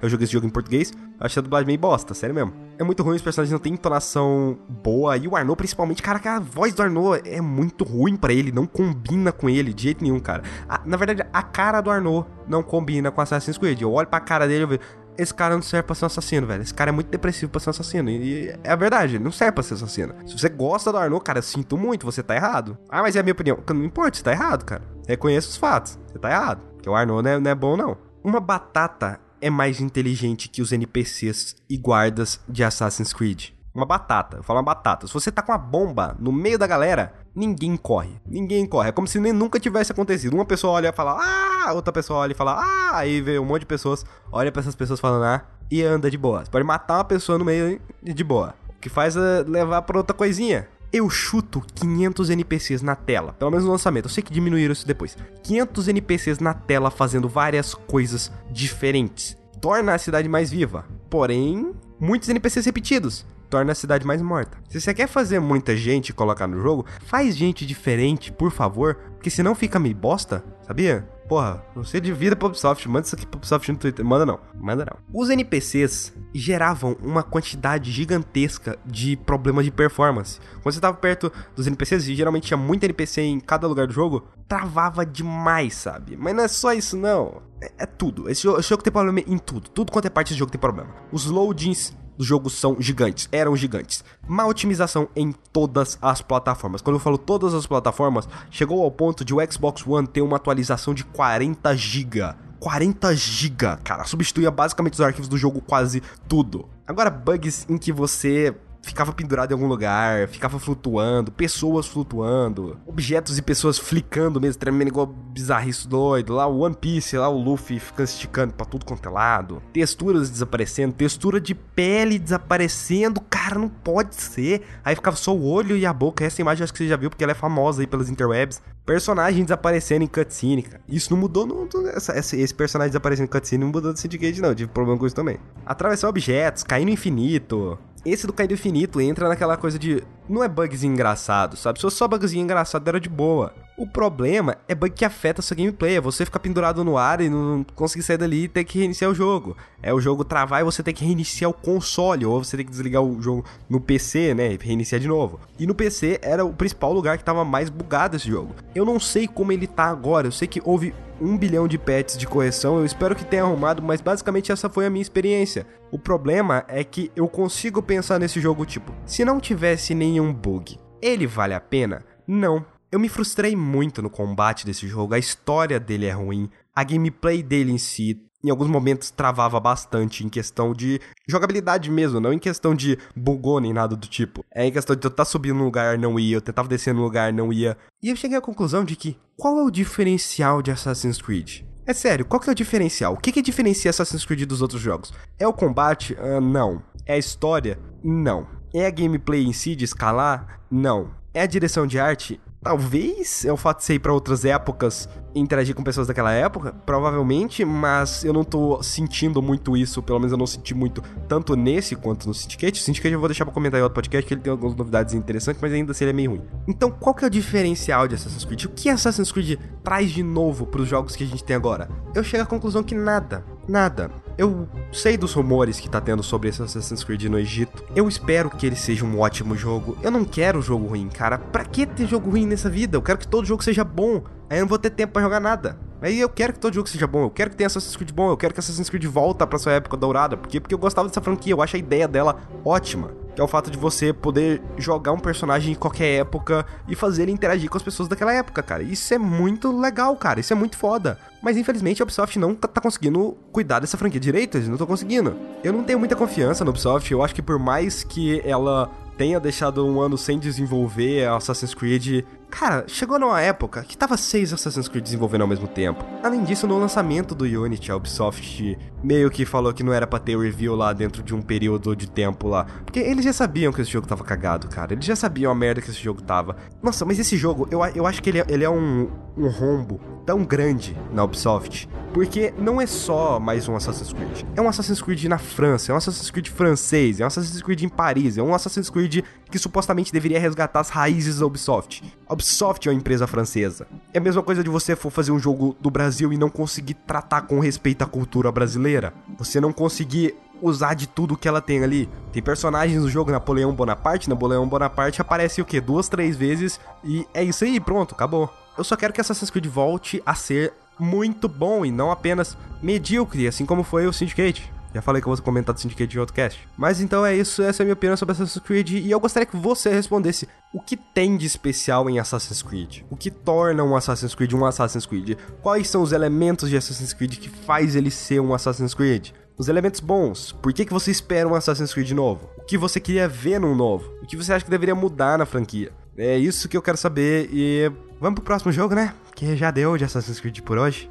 eu joguei esse jogo em português. Achei a dublagem meio bosta, sério mesmo. É muito ruim, os personagens não têm entonação boa. E o Arnaud, principalmente, cara, a voz do Arnaud é muito ruim para ele. Não combina com ele de jeito nenhum, cara. A, na verdade, a cara do Arnaud não combina com Assassin's Creed. Eu olho pra cara dele e vejo esse cara não serve pra ser um assassino, velho. Esse cara é muito depressivo pra ser um assassino. E é a verdade, ele não serve pra ser assassino. Se você gosta do Arnaud, cara, sinto muito, você tá errado. Ah, mas é a minha opinião. Não importa, você tá errado, cara. Reconheça os fatos. Você tá errado. Porque o Arnaud não é, não é bom, não. Uma batata é mais inteligente que os NPCs e guardas de Assassin's Creed. Uma batata, eu falo uma batata. Se você tá com uma bomba no meio da galera, ninguém corre. Ninguém corre. É como se nem nunca tivesse acontecido. Uma pessoa olha e fala, ah, outra pessoa olha e fala, ah, aí vê um monte de pessoas, olha para essas pessoas falando, ah, e anda de boa. Você pode matar uma pessoa no meio de boa. O que faz é levar pra outra coisinha. Eu chuto 500 NPCs na tela, pelo menos no lançamento. Eu sei que diminuíram isso depois. 500 NPCs na tela fazendo várias coisas diferentes. Torna a cidade mais viva. Porém, muitos NPCs repetidos torna a cidade mais morta. Se você quer fazer muita gente colocar no jogo, faz gente diferente, por favor, porque senão fica meio bosta, sabia? Porra, você de vida pro Ubisoft, manda isso aqui pro Ubisoft no Twitter. Manda não, manda não. Os NPCs geravam uma quantidade gigantesca de problemas de performance. Quando você tava perto dos NPCs, e geralmente tinha muito NPC em cada lugar do jogo, travava demais, sabe? Mas não é só isso, não. É, é tudo. Esse jogo, esse jogo tem problema em tudo. Tudo quanto é parte desse jogo tem problema. Os loadings do jogo são gigantes, eram gigantes. Má otimização em todas as plataformas. Quando eu falo todas as plataformas, chegou ao ponto de o Xbox One ter uma atualização de 40 GB. 40 GB, cara, substituía basicamente os arquivos do jogo quase tudo. Agora, bugs em que você ficava pendurado em algum lugar, ficava flutuando, pessoas flutuando, objetos e pessoas flicando mesmo, tremendo igual bizarrice doido. Lá o One Piece, lá o Luffy ficando esticando pra tudo quanto é lado. Texturas desaparecendo, textura de pele desaparecendo. Cara, não pode ser. Aí ficava só o olho e a boca. Essa imagem acho que você já viu porque ela é famosa aí pelas interwebs. Personagem desaparecendo em cutscene, cara. Isso não mudou no, essa, esse personagem desaparecendo em cutscene não mudou do Syndicate, não. Tive problema com isso também. Atravessar objetos, cair no infinito. Esse do Caído Infinito entra naquela coisa de. Não é bugzinho engraçado, sabe? Se fosse só bugzinho engraçado, era de boa. O problema é bug que afeta a sua gameplay. É você ficar pendurado no ar e não conseguir sair dali e ter que reiniciar o jogo. É o jogo travar e você ter que reiniciar o console. Ou você ter que desligar o jogo no PC, né? E reiniciar de novo. E no PC era o principal lugar que tava mais bugado esse jogo. Eu não sei como ele tá agora. Eu sei que houve um bilhão de patches de correção. Eu espero que tenha arrumado, mas basicamente essa foi a minha experiência. O problema é que eu consigo pensar nesse jogo tipo, se não tivesse nenhum bug, ele vale a pena? Não. Eu me frustrei muito no combate desse jogo, a história dele é ruim, a gameplay dele em si em alguns momentos travava bastante em questão de jogabilidade mesmo, não em questão de bugou nem nada do tipo. É em questão de eu estar tá subindo no lugar, não ia, eu tentava descer no lugar, não ia. E eu cheguei à conclusão de que qual é o diferencial de Assassin's Creed? É sério, qual que é o diferencial? O que que diferencia Assassin's Creed dos outros jogos? É o combate? Uh, não. É a história? Não. É a gameplay em si de escalar? Não. É a direção de arte? Talvez é o fato de ser ir pra outras épocas e interagir com pessoas daquela época, provavelmente, mas eu não tô sentindo muito isso, pelo menos eu não senti muito, tanto nesse quanto no Syndicate. O Syndicate eu vou deixar pra comentar em outro podcast, que ele tem algumas novidades interessantes, mas ainda assim ele é meio ruim. Então, qual que é o diferencial de Assassin's Creed? O que Assassin's Creed traz de novo pros jogos que a gente tem agora? Eu chego à conclusão que nada. Nada. Eu sei dos rumores que tá tendo sobre esse Assassin's Creed no Egito. Eu espero que ele seja um ótimo jogo. Eu não quero jogo ruim, cara. Pra que ter jogo ruim nessa vida? Eu quero que todo jogo seja bom. Aí eu não vou ter tempo para jogar nada. Aí eu quero que todo jogo seja bom, eu quero que tenha Assassin's Creed bom, eu quero que Assassin's Creed volta pra sua época dourada. Por quê? Porque eu gostava dessa franquia, eu acho a ideia dela ótima. Que é o fato de você poder jogar um personagem em qualquer época e fazer ele interagir com as pessoas daquela época, cara. Isso é muito legal, cara. Isso é muito foda. Mas infelizmente a Ubisoft não tá, conseguindo cuidar dessa franquia direito, eles não estão conseguindo. Eu não tenho muita confiança no Ubisoft, eu acho que por mais que ela tenha deixado um ano sem desenvolver Assassin's Creed, Cara, chegou numa época que tava seis Assassin's Creed desenvolvendo ao mesmo tempo. Além disso, no lançamento do Unity, a Ubisoft meio que falou que não era pra ter review lá dentro de um período de tempo lá. Porque eles já sabiam que esse jogo tava cagado, cara. Eles já sabiam a merda que esse jogo tava. Nossa, mas esse jogo, eu, eu acho que ele é, ele é um, um rombo tão grande na Ubisoft. Porque não é só mais um Assassin's Creed. É um Assassin's Creed na França, é um Assassin's Creed francês, é um Assassin's Creed em Paris, é um Assassin's Creed que supostamente deveria resgatar as raízes da Ubisoft. A Ubisoft é uma empresa francesa. É a mesma coisa de você for fazer um jogo do Brasil e não conseguir tratar com respeito à cultura brasileira. Você não conseguir usar de tudo que ela tem ali. Tem personagens no jogo, Napoleão Bonaparte. Napoleão Bonaparte aparece o quê? Duas, três vezes e é isso aí, pronto, acabou. Eu só quero que Assassin's Creed volte a ser muito bom e não apenas medíocre, assim como foi o Syndicate. Já falei que eu vou comentar do Syndicate em outro cast. Mas então é isso, essa é a minha opinião sobre Assassin's Creed. E eu gostaria que você respondesse o que tem de especial em Assassin's Creed? O que torna um Assassin's Creed um Assassin's Creed? Quais são os elementos de Assassin's Creed que faz ele ser um Assassin's Creed? Os elementos bons. Por que, que você espera um Assassin's Creed novo? O que você queria ver num novo? O que você acha que deveria mudar na franquia? É isso que eu quero saber e vamos pro próximo jogo, né? Que já deu de Assassin's Creed por hoje.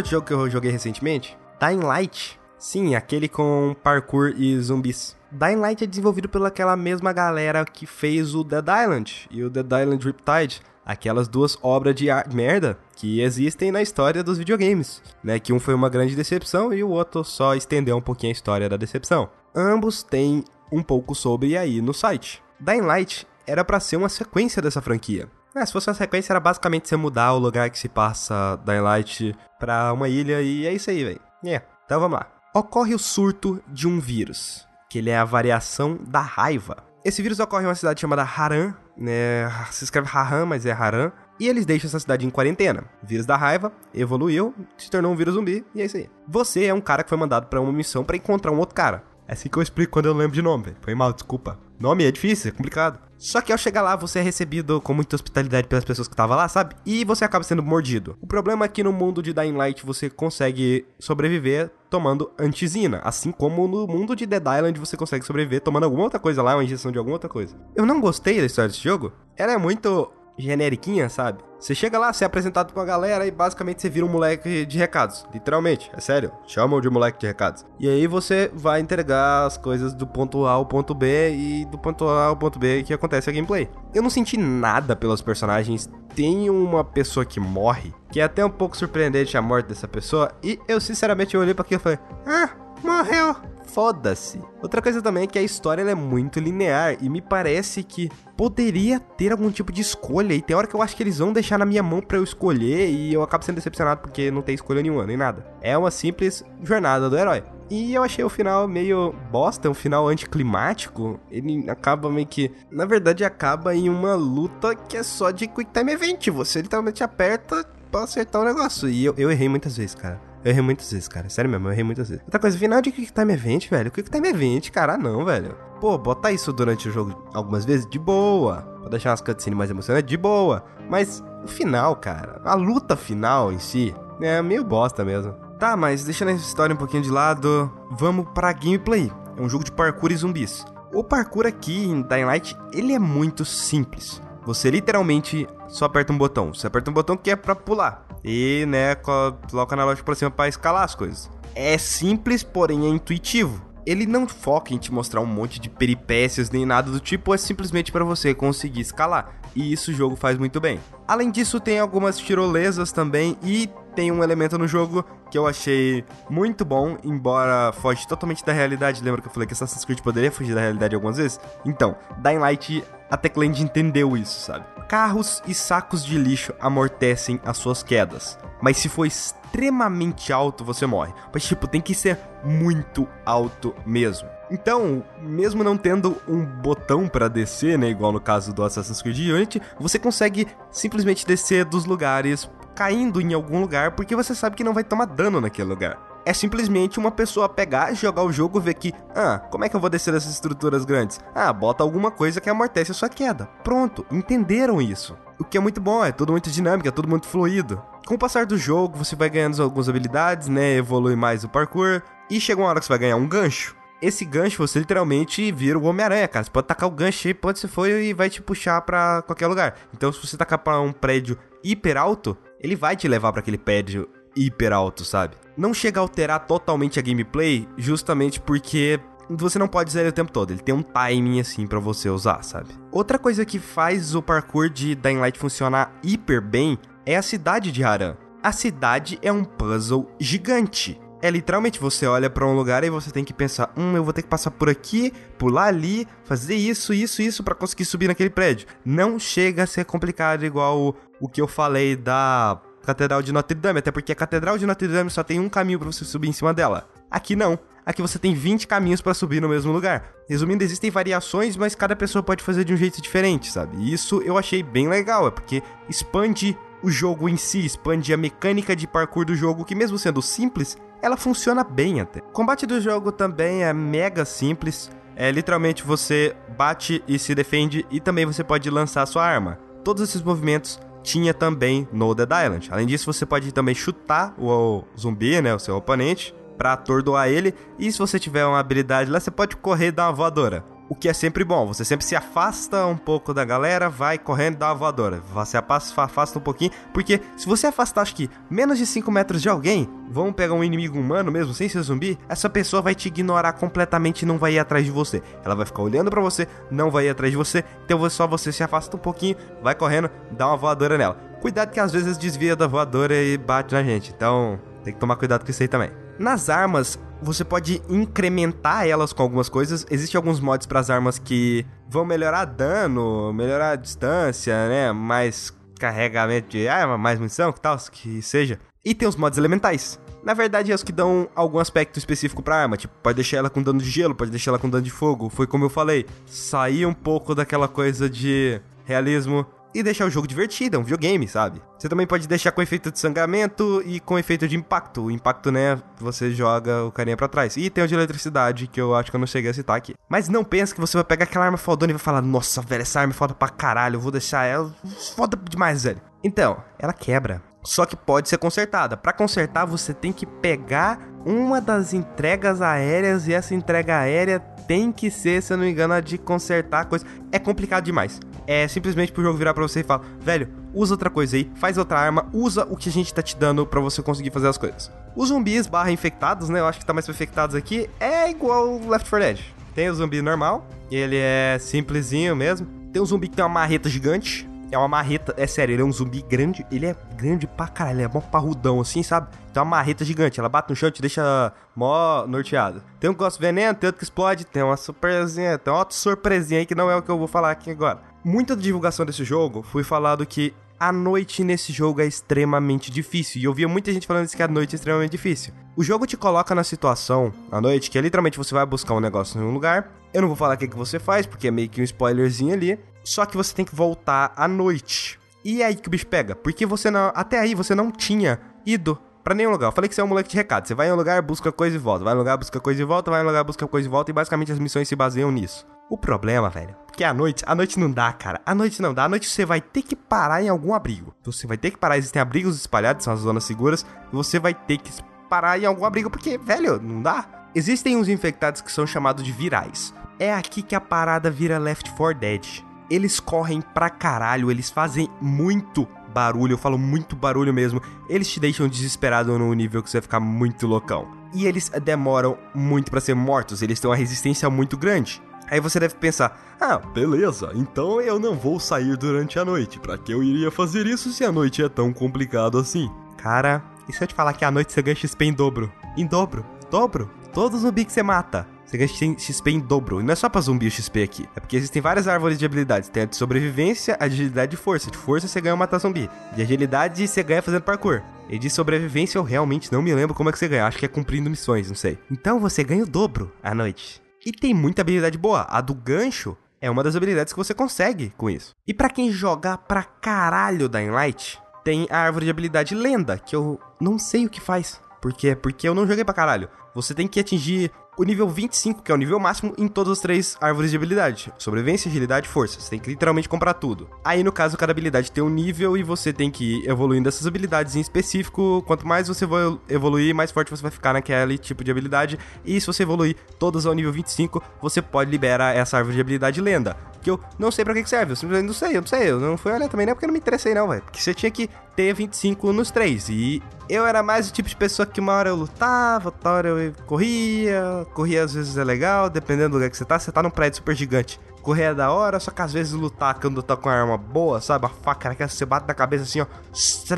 Outro jogo que eu joguei recentemente? Dying Light. Sim, aquele com parkour e zumbis. Dying Light é desenvolvido pelaquela mesma galera que fez o Dead Island e o Dead Island Riptide, aquelas duas obras de merda que existem na história dos videogames, né? Que um foi uma grande decepção e o outro só estendeu um pouquinho a história da decepção. Ambos têm um pouco sobre aí no site. Dying Light era para ser uma sequência dessa franquia, é, se fosse uma sequência, era basicamente você mudar o lugar que se passa Dying Light pra uma ilha e é isso aí, velho. É, então vamos lá. Ocorre o surto de um vírus, que ele é a variação da raiva. Esse vírus ocorre em uma cidade chamada Haran, né? Se escreve Haran, mas é Haran. E eles deixam essa cidade em quarentena. Vírus da raiva evoluiu, se tornou um vírus zumbi, e é isso aí. Você é um cara que foi mandado para uma missão para encontrar um outro cara. É assim que eu explico quando eu lembro de nome, velho. Foi mal, desculpa. Nome é difícil, é complicado. Só que ao chegar lá, você é recebido com muita hospitalidade pelas pessoas que estavam lá, sabe? E você acaba sendo mordido. O problema é que no mundo de Dying Light você consegue sobreviver tomando antizina, assim como no mundo de Dead Island você consegue sobreviver tomando alguma outra coisa lá, uma injeção de alguma outra coisa. Eu não gostei da história desse jogo. Ela é muito generiquinha, sabe? Você chega lá, você é apresentado pra galera e basicamente você vira um moleque de recados. Literalmente, é sério. Chamam de moleque de recados. E aí você vai entregar as coisas do ponto A ao ponto B e do ponto A ao ponto B que acontece a gameplay. Eu não senti nada pelos personagens. Tem uma pessoa que morre, que é até um pouco surpreendente a morte dessa pessoa. E eu sinceramente olhei para aquilo e falei: Ah, morreu. foda-se. Outra coisa também é que a história é muito linear e me parece que poderia ter algum tipo de escolha. E tem hora que eu acho que eles vão deixar na minha mão para eu escolher e eu acabo sendo decepcionado porque não tem escolha nenhuma, nem nada. É uma simples jornada do herói. E eu achei o final meio bosta, um final anticlimático. Ele acaba meio que. Na verdade, acaba em uma luta que é só de Quick Time Event. Você literalmente aperta pra acertar o negócio. E eu, eu errei muitas vezes, cara. Eu errei muitas vezes, cara. Sério mesmo, eu errei muitas vezes. Outra coisa, final de Quick Time Event, velho. Quick Time Event, cara, não, velho. Pô, botar isso durante o jogo algumas vezes, de boa. Pra deixar umas cutscenes mais emocionantes, de boa. Mas o final, cara, a luta final em si, é meio bosta mesmo. Tá, mas deixando essa história um pouquinho de lado, vamos pra gameplay. É um jogo de parkour e zumbis. O parkour aqui em Dying Light, ele é muito simples. Você literalmente só aperta um botão. Você aperta um botão que é pra pular. E, né, coloca na loja pra cima pra escalar as coisas. É simples, porém é intuitivo. Ele não foca em te mostrar um monte de peripécias nem nada do tipo, é simplesmente para você conseguir escalar. E isso o jogo faz muito bem. Além disso, tem algumas tirolesas também e tem um elemento no jogo que eu achei muito bom, embora foge totalmente da realidade. Lembra que eu falei que Assassin's Creed poderia fugir da realidade algumas vezes? Então, Dying Light, a Techland entendeu isso, sabe? Carros e sacos de lixo amortecem as suas quedas. Mas se for extremamente alto, você morre. Mas, tipo, tem que ser muito alto mesmo. Então, mesmo não tendo um botão para descer, né, igual no caso do Assassin's Creed Unity, você consegue simplesmente descer dos lugares caindo em algum lugar porque você sabe que não vai tomar dano naquele lugar. É simplesmente uma pessoa pegar, jogar o jogo, ver que, ah, como é que eu vou descer dessas estruturas grandes? Ah, bota alguma coisa que amortece a sua queda. Pronto, entenderam isso. O que é muito bom, é tudo muito dinâmico, é tudo muito fluido. Com o passar do jogo, você vai ganhando algumas habilidades, né? Evolui mais o parkour. E chega uma hora que você vai ganhar um gancho. Esse gancho você literalmente vira o Homem-Aranha, cara. Você pode tacar o gancho aí, pode se for e vai te puxar para qualquer lugar. Então, se você tacar para um prédio hiper alto, ele vai te levar para aquele prédio hiper alto, sabe? Não chega a alterar totalmente a gameplay, justamente porque você não pode usar ele o tempo todo, ele tem um timing assim para você usar, sabe? Outra coisa que faz o parkour de Dying Light funcionar hiper bem é a cidade de Haran. A cidade é um puzzle gigante. É literalmente você olha para um lugar e você tem que pensar, hum, eu vou ter que passar por aqui, pular ali, fazer isso, isso, isso para conseguir subir naquele prédio. Não chega a ser complicado igual o, que eu falei da Catedral de Notre Dame, até porque a Catedral de Notre Dame só tem um caminho para você subir em cima dela. Aqui não. Aqui você tem 20 caminhos para subir no mesmo lugar. Resumindo, existem variações, mas cada pessoa pode fazer de um jeito diferente, sabe? E isso eu achei bem legal, é porque expande o jogo em si, expande a mecânica de parkour do jogo, que mesmo sendo simples, ela funciona bem até. O combate do jogo também é mega simples. É literalmente você bate e se defende e também você pode lançar sua arma. Todos esses movimentos tinha também no Dead Island. Além disso, você pode também chutar o zumbi, né, o seu oponente, para atordoar ele. E se você tiver uma habilidade lá, você pode correr e dar uma voadora. O que é sempre bom, você sempre se afasta um pouco da galera, vai correndo dá uma voadora. Você afasta um pouquinho, porque se você afastar, acho que menos de 5 metros de alguém, vamos pegar um inimigo humano mesmo, sem ser zumbi, essa pessoa vai te ignorar completamente e não vai ir atrás de você. Ela vai ficar olhando para você, não vai ir atrás de você, então só você se afasta um pouquinho, vai correndo, dá uma voadora nela. Cuidado que às vezes desvia da voadora e bate na gente, então tem que tomar cuidado com isso aí também. Nas armas, você pode incrementar elas com algumas coisas. Existem alguns mods para as armas que vão melhorar dano, melhorar a distância, né? Mais carregamento de arma, mais munição, que tal, que seja. E tem os mods elementais. Na verdade, é os que dão algum aspecto específico pra arma. Tipo, pode deixar ela com dano de gelo, pode deixar ela com dano de fogo. Foi como eu falei. Sair um pouco daquela coisa de realismo e deixar o jogo divertido, é um videogame, sabe? Você também pode deixar com efeito de sangramento e com efeito de impacto. O impacto, né, você joga o carinha pra trás. E tem o de eletricidade, que eu acho que eu não cheguei a citar aqui. Mas não pense que você vai pegar aquela arma fodona e vai falar, nossa, velho, essa arma é foda pra caralho, eu vou deixar ela foda demais, velho. Então, ela quebra. Só que pode ser consertada. Para consertar, você tem que pegar uma das entregas aéreas e essa entrega aérea tem que ser, se eu não me engano, a de consertar coisa. É complicado demais é simplesmente pro jogo virar pra você e falar, velho, usa outra coisa aí, faz outra arma, usa o que a gente tá te dando para você conseguir fazer as coisas. Os zumbis barra infectados, né, eu acho que tá mais pra infectados aqui, é igual Left 4 Dead. Tem o zumbi normal, ele é simplesinho mesmo. Tem um zumbi que tem uma marreta gigante, é uma marreta, é sério, ele é um zumbi grande, ele é grande pra caralho, ele é mó parrudão assim, sabe? Tem uma marreta gigante, ela bate no chão e te deixa mó norteado. Tem um que gosta de veneno, tem outro que explode, tem uma surpresinha, tem outra surpresinha aí que não é o que eu vou falar aqui agora. Muita divulgação desse jogo foi falado que a noite nesse jogo é extremamente difícil. E eu via muita gente falando isso que a noite é extremamente difícil. O jogo te coloca na situação, à noite, que é literalmente você vai buscar um negócio em um lugar. Eu não vou falar o que, que você faz, porque é meio que um spoilerzinho ali. Só que você tem que voltar à noite. E é aí que o bicho pega. Porque você não. Até aí você não tinha ido pra nenhum lugar. Eu falei que você é um moleque de recado. Você vai em um lugar, busca coisa e volta. Vai em um lugar, busca coisa e volta. Vai em um lugar, busca coisa e volta. E basicamente as missões se baseiam nisso. O problema, velho, que a noite, a noite não dá, cara. A noite não dá. A noite você vai ter que parar em algum abrigo. Você vai ter que parar. Existem abrigos espalhados, são as zonas seguras. E você vai ter que parar em algum abrigo, porque, velho, não dá. Existem uns infectados que são chamados de virais. É aqui que a parada vira Left 4 Dead. Eles correm pra caralho, eles fazem muito barulho, eu falo muito barulho mesmo. Eles te deixam desesperado no nível que você vai ficar muito loucão. E eles demoram muito para ser mortos, eles têm uma resistência muito grande. Aí você deve pensar: ah, beleza, então eu não vou sair durante a noite. Para que eu iria fazer isso se a noite é tão complicado assim? Cara, e se eu te falar que à noite você ganha XP em dobro? Em dobro? Dobro? Todos zumbi que você mata. Você ganha XP em dobro. E não é só pra zumbi o XP aqui. É porque existem várias árvores de habilidades. Tem a de sobrevivência, agilidade e força. De força você ganha matar zumbi. De agilidade você ganha fazendo parkour. E de sobrevivência eu realmente não me lembro como é que você ganha. Acho que é cumprindo missões, não sei. Então você ganha o dobro à noite. E tem muita habilidade boa. A do gancho é uma das habilidades que você consegue com isso. E para quem joga pra caralho Dying Light, tem a árvore de habilidade lenda, que eu não sei o que faz. Por quê? Porque eu não joguei pra caralho. Você tem que atingir o nível 25, que é o nível máximo em todas as três árvores de habilidade: sobrevivência, agilidade e força. Você tem que literalmente comprar tudo. Aí, no caso, cada habilidade tem um nível e você tem que ir evoluindo essas habilidades em específico. Quanto mais você vai evoluir, mais forte você vai ficar naquele tipo de habilidade. E se você evoluir todas ao nível 25, você pode liberar essa árvore de habilidade lenda que eu não sei pra que serve. Eu simplesmente não sei, eu não sei. Eu não fui olhar também, não é porque eu não me interessei, não, velho. Porque você tinha que ter 25 nos três. E eu era mais o tipo de pessoa que uma hora eu lutava, outra hora eu corria. Corria às vezes é legal, dependendo do lugar que você tá. Você tá num prédio super gigante. Correr é da hora, só que às vezes lutar quando tá com a arma boa, sabe? A faca que você bate na cabeça assim, ó.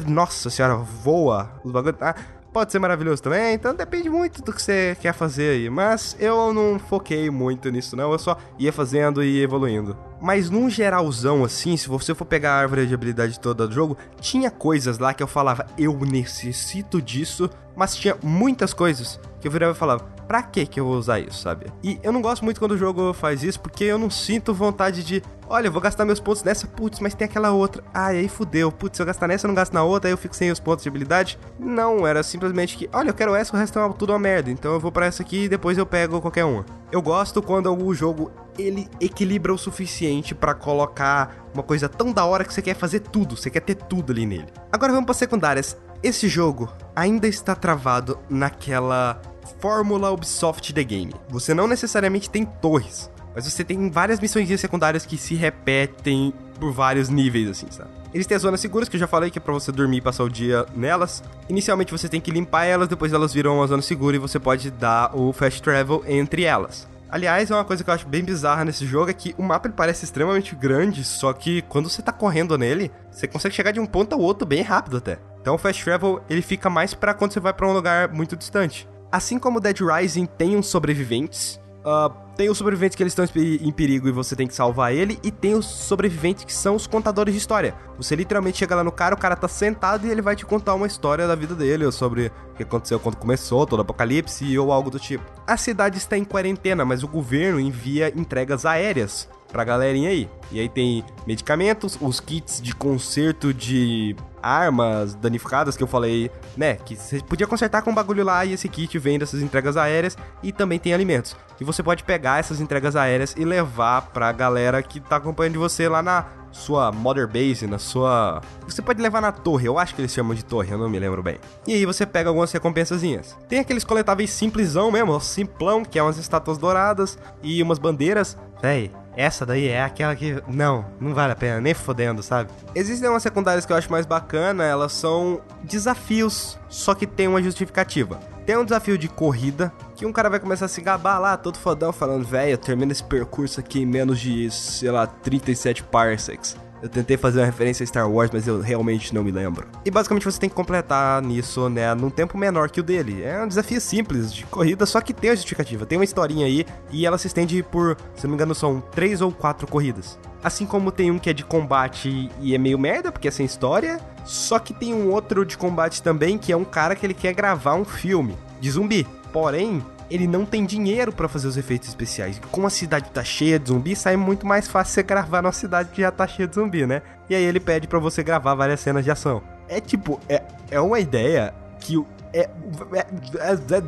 Nossa senhora, voa. Os bagulhos. Ah, pode ser maravilhoso também, então depende muito do que você quer fazer aí. Mas eu não foquei muito nisso, não. Eu só ia fazendo e evoluindo. Mas num geralzão assim, se você for pegar a árvore de habilidade toda do jogo, tinha coisas lá que eu falava, eu necessito disso, mas tinha muitas coisas que eu virava e falava, pra que que eu vou usar isso, sabe? E eu não gosto muito quando o jogo faz isso, porque eu não sinto vontade de, olha, eu vou gastar meus pontos nessa, putz, mas tem aquela outra. Ah, aí fudeu, putz, se eu gastar nessa, eu não gasto na outra, aí eu fico sem os pontos de habilidade. Não, era simplesmente que, olha, eu quero essa, o resto é tudo uma merda, então eu vou para essa aqui e depois eu pego qualquer uma. Eu gosto quando o jogo ele equilibra o suficiente para colocar uma coisa tão da hora que você quer fazer tudo, você quer ter tudo ali nele. Agora vamos para secundárias. Esse jogo ainda está travado naquela fórmula Ubisoft The Game. Você não necessariamente tem torres, mas você tem várias missões secundárias que se repetem por vários níveis, assim, sabe? Eles têm as zonas seguras, que eu já falei que é pra você dormir e passar o dia nelas. Inicialmente você tem que limpar elas, depois elas viram uma zona segura e você pode dar o fast travel entre elas. Aliás, é uma coisa que eu acho bem bizarra nesse jogo é que o mapa ele parece extremamente grande, só que quando você tá correndo nele, você consegue chegar de um ponto ao outro bem rápido até. Então o fast travel ele fica mais para quando você vai para um lugar muito distante. Assim como Dead Rising tem uns sobreviventes, uh, tem os sobreviventes que eles estão em perigo e você tem que salvar ele, e tem os sobreviventes que são os contadores de história. Você literalmente chega lá no cara, o cara tá sentado e ele vai te contar uma história da vida dele, ou sobre o que aconteceu quando começou, todo o apocalipse ou algo do tipo. A cidade está em quarentena, mas o governo envia entregas aéreas pra galerinha aí. E aí tem medicamentos, os kits de conserto de armas danificadas que eu falei, né? Que você podia consertar com um bagulho lá e esse kit vem dessas entregas aéreas e também tem alimentos. E você pode pegar essas entregas aéreas e levar pra galera que tá acompanhando você lá na sua Mother Base, na sua. Você pode levar na torre, eu acho que eles chamam de torre, eu não me lembro bem. E aí você pega algumas recompensazinhas. Tem aqueles coletáveis simplesão mesmo, simplão, que é umas estátuas douradas e umas bandeiras. Véi, essa daí é aquela que. Não, não vale a pena, nem fodendo, sabe? Existem umas secundárias que eu acho mais bacana, elas são desafios, só que tem uma justificativa. Tem um desafio de corrida, que um cara vai começar a se gabar lá, todo fodão, falando, velho, eu termino esse percurso aqui em menos de, sei lá, 37 parsecs. Eu tentei fazer uma referência a Star Wars, mas eu realmente não me lembro. E basicamente você tem que completar nisso, né, num tempo menor que o dele. É um desafio simples de corrida, só que tem a justificativa. Tem uma historinha aí e ela se estende por, se não me engano, são três ou quatro corridas. Assim como tem um que é de combate e é meio merda, porque é sem história. Só que tem um outro de combate também, que é um cara que ele quer gravar um filme de zumbi. Porém, ele não tem dinheiro para fazer os efeitos especiais. Como a cidade tá cheia de zumbi, sai muito mais fácil você gravar numa cidade que já tá cheia de zumbi, né? E aí ele pede para você gravar várias cenas de ação. É tipo, é, é uma ideia que é, é, é, é,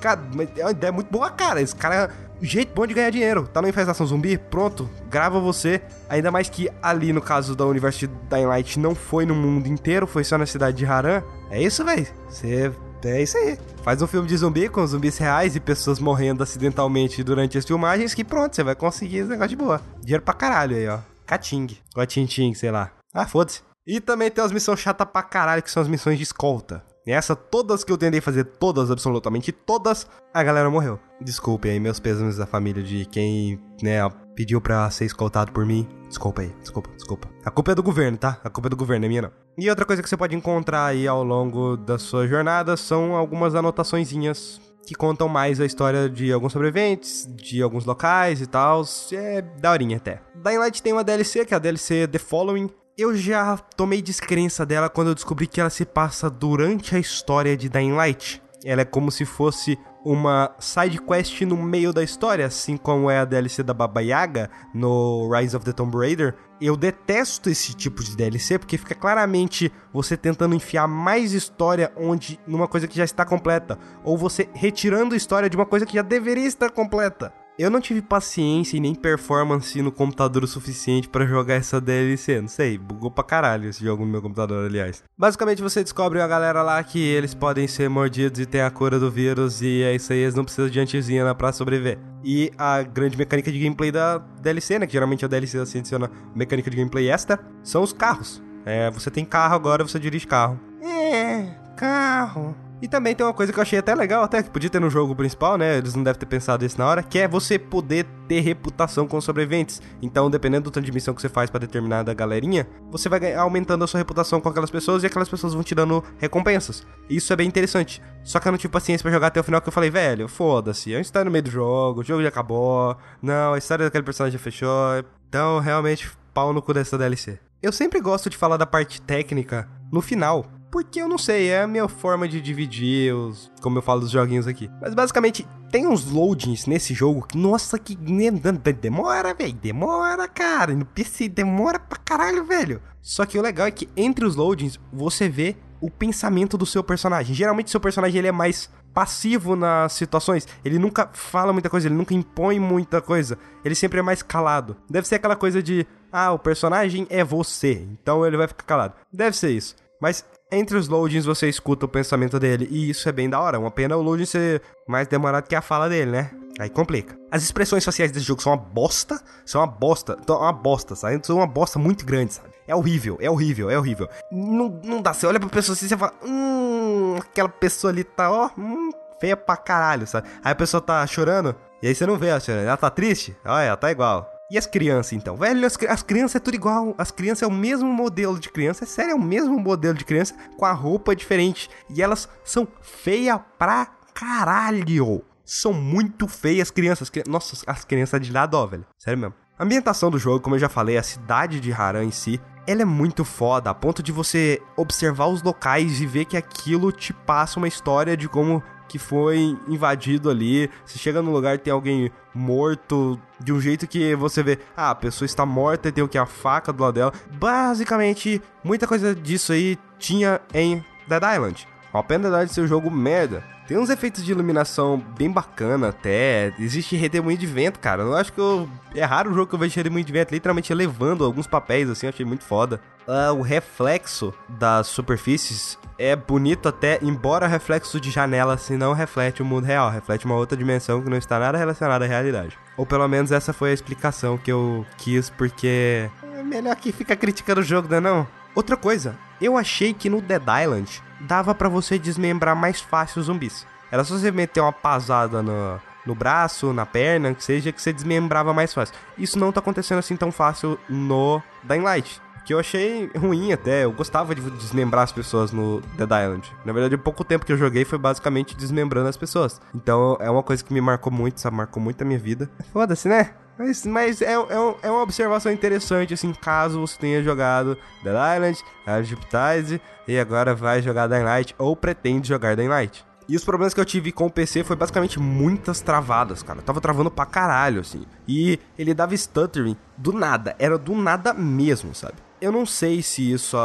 cara, é uma ideia muito boa, cara. Esse cara jeito bom de ganhar dinheiro. Tá na infestação zumbi? Pronto, grava você. Ainda mais que ali no caso da universo de Dying Light não foi no mundo inteiro, foi só na cidade de Haran. É isso, velho. Você é isso aí. Faz um filme de zumbi com zumbis reais e pessoas morrendo acidentalmente durante as filmagens que pronto, você vai conseguir esse negócio de boa. Dinheiro pra caralho aí, ó. Cating. Ou Tintin, sei lá. Ah, foda-se. E também tem as missões chatas pra caralho, que são as missões de escolta. E essa, todas que eu tentei fazer, todas, absolutamente todas, a galera morreu. Desculpe aí, meus pêsames da família de quem, né, pediu pra ser escoltado por mim. Desculpa aí, desculpa, desculpa. A culpa é do governo, tá? A culpa é do governo, é minha não. E outra coisa que você pode encontrar aí ao longo da sua jornada são algumas anotaçõezinhas que contam mais a história de alguns sobreviventes, de alguns locais e tal. É daorinha até. Dying Light tem uma DLC, que é a DLC The Following, eu já tomei descrença dela quando eu descobri que ela se passa durante a história de Dying Light. Ela é como se fosse uma side quest no meio da história, assim como é a DLC da Baba Yaga no Rise of the Tomb Raider. Eu detesto esse tipo de DLC porque fica claramente você tentando enfiar mais história onde numa coisa que já está completa, ou você retirando história de uma coisa que já deveria estar completa. Eu não tive paciência e nem performance no computador o suficiente para jogar essa DLC. Não sei, bugou pra caralho esse jogo no meu computador, aliás. Basicamente, você descobre a galera lá que eles podem ser mordidos e ter a cura do vírus, e é isso aí, eles não precisam de antizinha pra sobreviver. E a grande mecânica de gameplay da DLC, né? Que geralmente a DLC assim adiciona mecânica de gameplay extra, são os carros. É, você tem carro agora, você dirige carro. É, carro. E também tem uma coisa que eu achei até legal, até que podia ter no jogo principal, né? Eles não devem ter pensado isso na hora, que é você poder ter reputação com os sobreviventes. Então, dependendo do tanto de missão que você faz para determinada galerinha, você vai aumentando a sua reputação com aquelas pessoas e aquelas pessoas vão te dando recompensas. Isso é bem interessante. Só que eu não tive paciência para jogar até o final, que eu falei, velho, foda-se, a tá no meio do jogo, o jogo já acabou, não, a história daquele personagem já fechou. Então, realmente, pau no cu dessa DLC. Eu sempre gosto de falar da parte técnica no final, porque eu não sei, é a minha forma de dividir os, como eu falo dos joguinhos aqui. Mas basicamente, tem uns loadings nesse jogo que, nossa, que demora, velho, demora, cara. No PC demora pra caralho, velho. Só que o legal é que entre os loadings você vê o pensamento do seu personagem. Geralmente seu personagem ele é mais passivo nas situações. Ele nunca fala muita coisa, ele nunca impõe muita coisa. Ele sempre é mais calado. Deve ser aquela coisa de, ah, o personagem é você, então ele vai ficar calado. Deve ser isso. Mas entre os loadings você escuta o pensamento dele, e isso é bem da hora. Uma pena o loading ser mais demorado que a fala dele, né? Aí complica. As expressões faciais desse jogo são uma bosta, são uma bosta, são uma bosta, sabe? São uma bosta muito grande, sabe? É horrível, é horrível, é horrível. Não, não dá, você olha pra pessoa assim e você fala, hum, aquela pessoa ali tá, ó, hum, feia pra caralho, sabe? Aí a pessoa tá chorando, e aí você não vê ela chorando, ela tá triste, olha, ela tá igual. E as crianças, então? Velho, as, as, crianças é tudo igual. As crianças é o mesmo modelo de criança. É sério, é o mesmo modelo de criança com a roupa diferente. E elas são feias pra caralho. São muito feias crianças. Nossa, as crianças de lá dó, velho. Sério mesmo. A ambientação do jogo, como eu já falei, a cidade de Haran em si, ela é muito foda, a ponto de você observar os locais e ver que aquilo te passa uma história de como que foi invadido ali. Você chega no lugar tem alguém morto de um jeito que você vê, ah, a pessoa está morta e tem o que a faca do lado dela. Basicamente, muita coisa disso aí tinha em Dead Island. Uma pena de ser um jogo merda. Tem uns efeitos de iluminação bem bacana até. Existe redemoinho de vento, cara. Eu acho que eu... é raro o jogo que eu vejo redemoinho de vento literalmente elevando alguns papéis assim, eu achei muito foda. Uh, o reflexo das superfícies é bonito até, embora reflexo de janela assim não reflete o mundo real, reflete uma outra dimensão que não está nada relacionada à realidade. Ou pelo menos essa foi a explicação que eu quis, porque é melhor que fica criticando o jogo, né não? Outra coisa, eu achei que no Dead Island dava para você desmembrar mais fácil os zumbis. Era só você meter uma pasada no, no braço, na perna, que seja, que você desmembrava mais fácil. Isso não tá acontecendo assim tão fácil no Dying Light. Que eu achei ruim até, eu gostava de desmembrar as pessoas no Dead Island. Na verdade, o pouco tempo que eu joguei foi basicamente desmembrando as pessoas. Então é uma coisa que me marcou muito, sabe? Marcou muito a minha vida. Foda-se, né? Mas, mas é, é, é, uma observação interessante, assim, caso você tenha jogado Dead Island, of e agora vai jogar Dying Light ou pretende jogar Dying Light. E os problemas que eu tive com o PC foi basicamente muitas travadas, cara. Eu tava travando pra caralho, assim. E ele dava stuttering do nada. Era do nada mesmo, sabe? Eu não sei se isso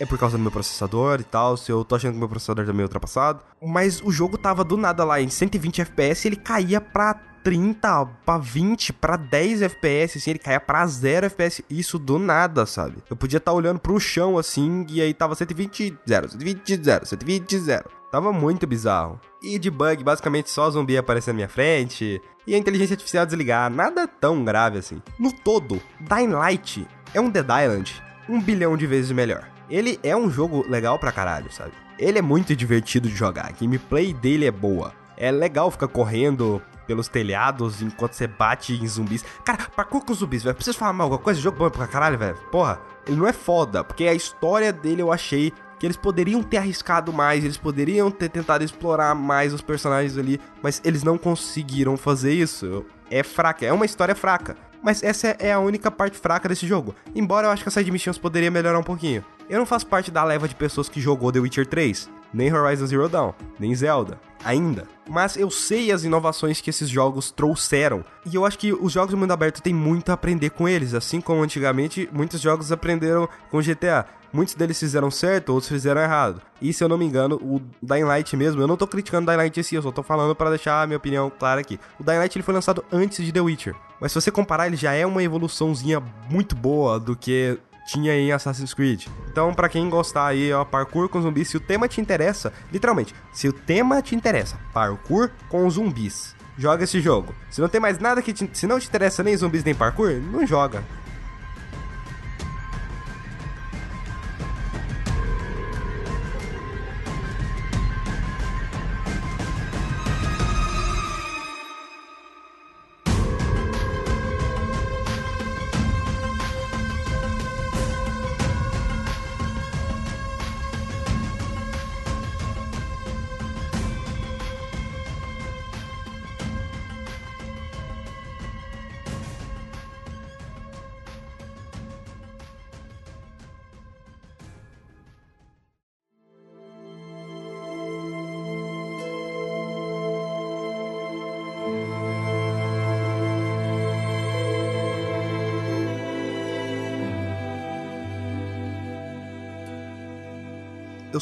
é por causa do meu processador e tal, se eu tô achando que meu processador tá meio ultrapassado. Mas o jogo tava do nada lá em 120 FPS ele caía pra 30 pra 20 pra 10 FPS, assim, ele caía pra 0 FPS, isso do nada, sabe? Eu podia estar tá olhando pro chão assim e aí tava 120, 0, 120, 0, 120, 0. Tava muito bizarro. E de bug, basicamente só zumbi aparecer na minha frente e a inteligência artificial desligar, nada tão grave assim. No todo, Dying Light é um Dead Island um bilhão de vezes melhor. Ele é um jogo legal pra caralho, sabe? Ele é muito divertido de jogar, a gameplay dele é boa. É legal ficar correndo pelos telhados enquanto você bate em zumbis. Cara, parkour com zumbis, velho. Preciso falar mal alguma coisa? Jogo bom pra caralho, velho. Porra, ele não é foda, porque a história dele eu achei que eles poderiam ter arriscado mais, eles poderiam ter tentado explorar mais os personagens ali, mas eles não conseguiram fazer isso. É fraca, é uma história fraca mas essa é a única parte fraca desse jogo. Embora eu acho que a side missions poderia melhorar um pouquinho. Eu não faço parte da leva de pessoas que jogou The Witcher 3, nem Horizon Zero Dawn, nem Zelda, ainda. Mas eu sei as inovações que esses jogos trouxeram, e eu acho que os jogos de mundo aberto têm muito a aprender com eles, assim como antigamente muitos jogos aprenderam com GTA. Muitos deles fizeram certo, outros fizeram errado. E se eu não me engano, o Dying Light mesmo, eu não tô criticando o Dying Light em si, eu só tô falando para deixar a minha opinião clara aqui. O Dying Light ele foi lançado antes de The Witcher. Mas se você comparar, ele já é uma evoluçãozinha muito boa do que tinha em Assassin's Creed. Então, para quem gostar aí, ó, parkour com zumbis, se o tema te interessa, literalmente, se o tema te interessa, parkour com zumbis, joga esse jogo. Se não tem mais nada que te, se não te interessa nem zumbis nem parkour, não joga.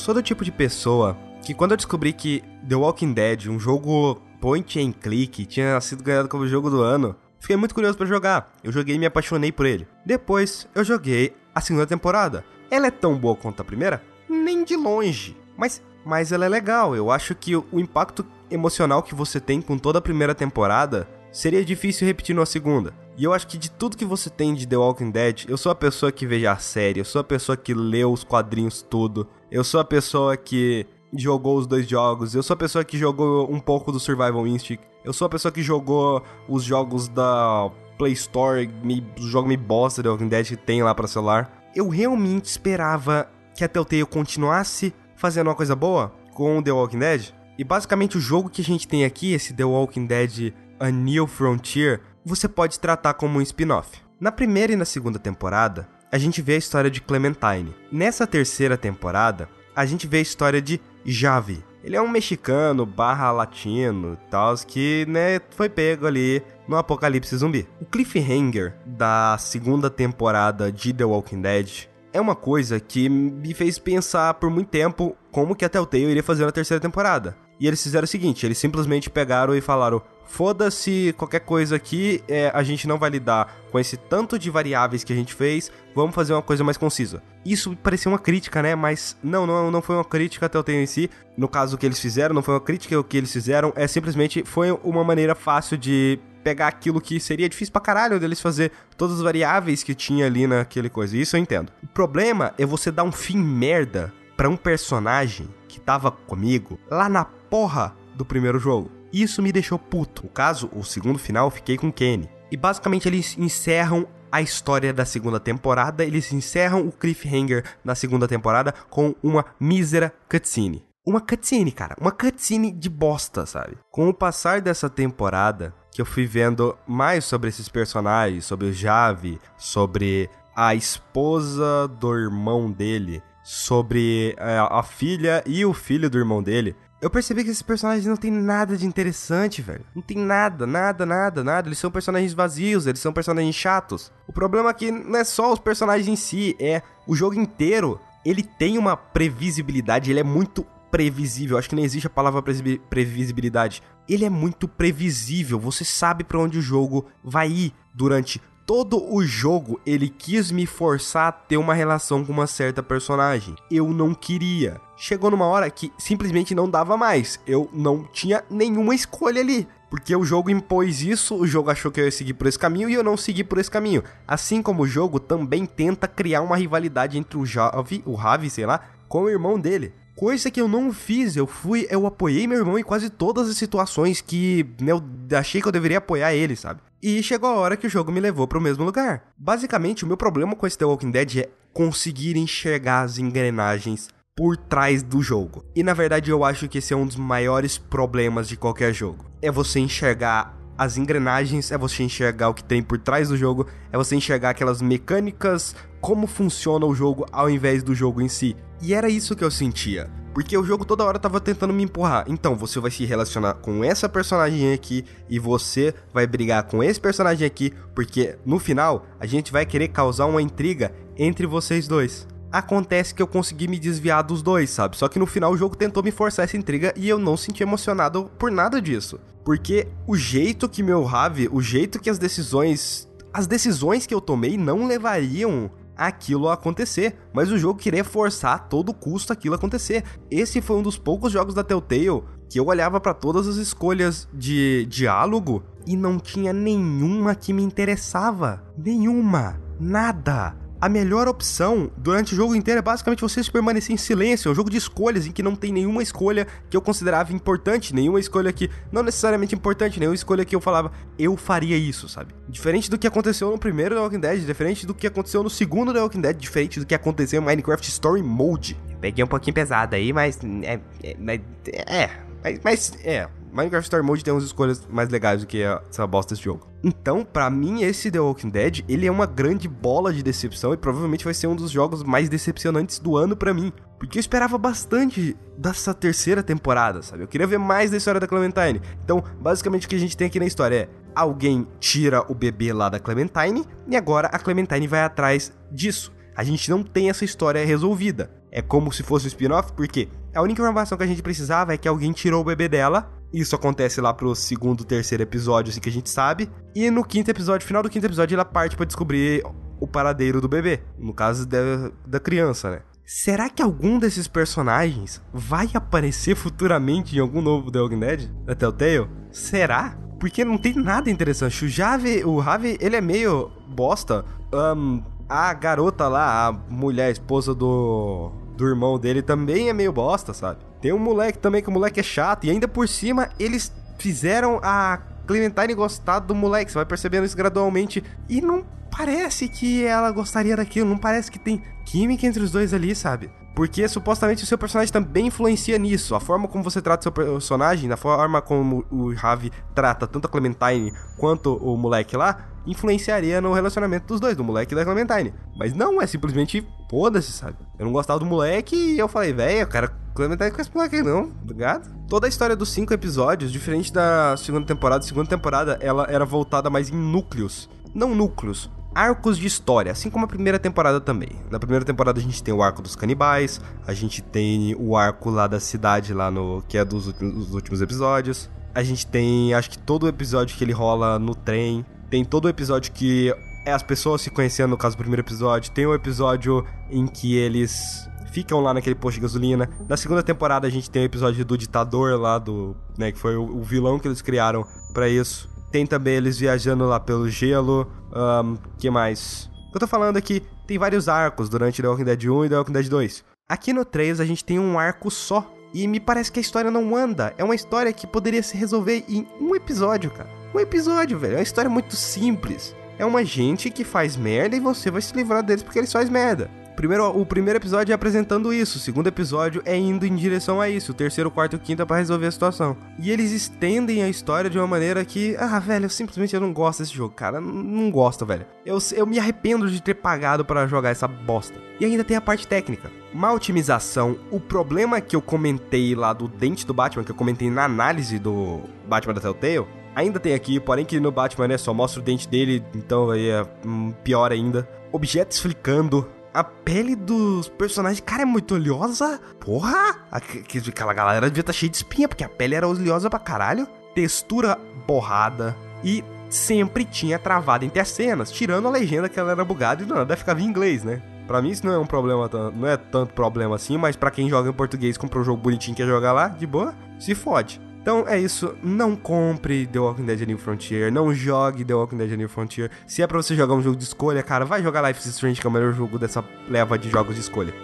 Sou do tipo de pessoa que quando eu descobri que The Walking Dead, um jogo point and click, tinha sido ganhado como jogo do ano, fiquei muito curioso para jogar. Eu joguei e me apaixonei por ele. Depois, eu joguei a segunda temporada. Ela é tão boa quanto a primeira? Nem de longe. Mas, mas ela é legal. Eu acho que o impacto emocional que você tem com toda a primeira temporada seria difícil repetir numa segunda. E eu acho que de tudo que você tem de The Walking Dead, eu sou a pessoa que veja a série, eu sou a pessoa que leu os quadrinhos tudo, eu sou a pessoa que jogou os dois jogos, eu sou a pessoa que jogou um pouco do Survival Instinct, eu sou a pessoa que jogou os jogos da Play Store, me, os jogos me bosta The Walking Dead que tem lá para celular. Eu realmente esperava que a Telltale continuasse fazendo uma coisa boa com The Walking Dead. E basicamente o jogo que a gente tem aqui, esse The Walking Dead A New Frontier, você pode tratar como um spin-off. Na primeira e na segunda temporada, a gente vê a história de Clementine. Nessa terceira temporada, a gente vê a história de Javi. Ele é um mexicano barra latino tal, que, né, foi pego ali no apocalipse zumbi. O cliffhanger da segunda temporada de The Walking Dead é uma coisa que me fez pensar por muito tempo como que a Telltale iria fazer na terceira temporada. E eles fizeram o seguinte, eles simplesmente pegaram e falaram: foda-se qualquer coisa aqui, é, a gente não vai lidar com esse tanto de variáveis que a gente fez, vamos fazer uma coisa mais concisa. Isso parecia uma crítica, né? Mas não, não, não foi uma crítica até o tempo em si. No caso que eles fizeram, não foi uma crítica o que eles fizeram, é simplesmente foi uma maneira fácil de pegar aquilo que seria difícil pra caralho deles fazer todas as variáveis que tinha ali naquele coisa. Isso eu entendo. O problema é você dar um fim merda para um personagem que tava comigo lá na porra do primeiro jogo. Isso me deixou puto. O caso, o segundo final, fiquei com Kenny. E basicamente eles encerram a história da segunda temporada, eles encerram o cliffhanger da segunda temporada com uma mísera cutscene. Uma cutscene, cara, uma cutscene de bosta, sabe? Com o passar dessa temporada, que eu fui vendo mais sobre esses personagens, sobre o Javi, sobre a esposa do irmão dele, sobre é, a filha e o filho do irmão dele, eu percebi que esses personagens não tem nada de interessante, velho. Não tem nada, nada, nada, nada. Eles são personagens vazios, eles são personagens chatos. O problema aqui não é só os personagens em si, é o jogo inteiro. Ele tem uma previsibilidade, ele é muito previsível. Acho que nem existe a palavra previsibilidade. Ele é muito previsível. Você sabe para onde o jogo vai ir durante todo o jogo ele quis me forçar a ter uma relação com uma certa personagem. Eu não queria. Chegou numa hora que simplesmente não dava mais. Eu não tinha nenhuma escolha ali. Porque o jogo impôs isso, o jogo achou que eu ia seguir por esse caminho e eu não segui por esse caminho. Assim como o jogo também tenta criar uma rivalidade entre o Javi, o Ravi, sei lá, com o irmão dele. Coisa que eu não fiz, eu fui, eu apoiei meu irmão em quase todas as situações que eu achei que eu deveria apoiar ele, sabe? E chegou a hora que o jogo me levou para o mesmo lugar. Basicamente, o meu problema com esse The Walking Dead é conseguir enxergar as engrenagens por trás do jogo. E na verdade, eu acho que esse é um dos maiores problemas de qualquer jogo. É você enxergar as engrenagens, é você enxergar o que tem por trás do jogo, é você enxergar aquelas mecânicas, como funciona o jogo ao invés do jogo em si. E era isso que eu sentia. Porque o jogo toda hora tava tentando me empurrar. Então, você vai se relacionar com essa personagem aqui e você vai brigar com esse personagem aqui, porque no final a gente vai querer causar uma intriga entre vocês dois. Acontece que eu consegui me desviar dos dois, sabe? Só que no final o jogo tentou me forçar essa intriga e eu não senti emocionado por nada disso. Porque o jeito que meu Rave, o jeito que as decisões. As decisões que eu tomei não levariam aquilo acontecer, mas o jogo queria forçar a todo custo aquilo acontecer. Esse foi um dos poucos jogos da Telltale que eu olhava para todas as escolhas de diálogo e não tinha nenhuma que me interessava. Nenhuma. Nada a melhor opção durante o jogo inteiro é basicamente você permanecer em silêncio. É um jogo de escolhas em que não tem nenhuma escolha que eu considerava importante, nenhuma escolha que não necessariamente importante, nenhuma escolha que eu falava, eu faria isso, sabe? Diferente do que aconteceu no primeiro The Walking Dead, diferente do que aconteceu no segundo The Walking Dead, diferente do que aconteceu em Minecraft Story Mode. Peguei um pouquinho pesado aí, mas é, é, é, mas, mas é, Minecraft Story Mode tem umas escolhas mais legais do que essa bosta desse jogo. Então, para mim, esse The Walking Dead, ele é uma grande bola de decepção e provavelmente vai ser um dos jogos mais decepcionantes do ano para mim. Porque eu esperava bastante dessa terceira temporada, sabe? Eu queria ver mais da história da Clementine. Então, basicamente o que a gente tem aqui na história é: alguém tira o bebê lá da Clementine e agora a Clementine vai atrás disso. A gente não tem essa história resolvida. É como se fosse um spin-off, porque a única informação que a gente precisava é que alguém tirou o bebê dela isso acontece lá pro segundo, terceiro episódio, assim que a gente sabe. E no quinto episódio, final do quinto episódio, ela parte para descobrir o paradeiro do bebê. No caso da, da criança, né? Será que algum desses personagens vai aparecer futuramente em algum novo The Walking Dead? Da Telltale? Será? Porque não tem nada interessante. O Jave, o Ravi, ele é meio bosta. Um, a garota lá, a mulher, a esposa do, do irmão dele, também é meio bosta, sabe? Tem um moleque também que o moleque é chato. E ainda por cima, eles fizeram a Clementine gostar do moleque. Você vai percebendo isso gradualmente. E não parece que ela gostaria daquilo. Não parece que tem química entre os dois ali, sabe? Porque supostamente o seu personagem também influencia nisso. A forma como você trata o seu personagem, a forma como o Ravi trata tanto a Clementine quanto o moleque lá, influenciaria no relacionamento dos dois, do moleque e da Clementine. Mas não, é simplesmente foda-se, sabe? Eu não gostava do moleque e eu falei, velho, quero Clementine com esse moleque não, tá ligado? Toda a história dos cinco episódios, diferente da segunda temporada, a segunda temporada ela era voltada mais em núcleos. Não núcleos, arcos de história, assim como a primeira temporada também. Na primeira temporada a gente tem o arco dos canibais, a gente tem o arco lá da cidade lá no que é dos últimos episódios. A gente tem, acho que todo o episódio que ele rola no trem, tem todo o episódio que é as pessoas se conhecendo no caso do primeiro episódio, tem o episódio em que eles ficam lá naquele posto de gasolina. Na segunda temporada a gente tem o episódio do ditador lá do, né, que foi o, vilão que eles criaram para isso. Tem também eles viajando lá pelo gelo. Um, que mais? Eu tô falando aqui, tem vários arcos durante The Walking Dead 1 e The Walking Dead 2. Aqui no 3 a gente tem um arco só, E me parece que a história não anda. É uma história que poderia se resolver em um episódio, cara. Um episódio, velho. É uma história muito simples. É uma gente que faz merda e você vai se livrar deles porque eles fazem merda. Primeiro, o primeiro episódio é apresentando isso, o segundo episódio é indo em direção a isso, o terceiro, quarto e quinto é pra resolver a situação. E eles estendem a história de uma maneira que, ah, velho, eu simplesmente eu não gosto desse jogo, cara, não gosto, velho. Eu, eu me arrependo de ter pagado para jogar essa bosta. E ainda tem a parte técnica. Má otimização, o problema que eu comentei lá do dente do Batman, que eu comentei na análise do Batman da Telltale, ainda tem aqui, porém que no Batman, né, só mostra o dente dele, então aí é hum, pior ainda. Objetos flicando, a pele dos personagens, cara, é muito oleosa. Porra! Aquela galera devia estar tá cheia de espinha, porque a pele era oleosa pra caralho. Textura borrada. E sempre tinha travado entre as cenas, tirando a legenda que ela era bugada e não, deve ficava em inglês, né? Pra mim isso não é um problema, não é tanto problema assim, mas para quem joga em português, comprou um jogo bonitinho que quer jogar lá, de boa, se fode. Então é isso, não compre The Walking Dead New Frontier, não jogue The Walking Dead New Frontier. Se é pra você jogar um jogo de escolha, cara, vai jogar Life is Strange, que é o melhor jogo dessa leva de jogos de escolha.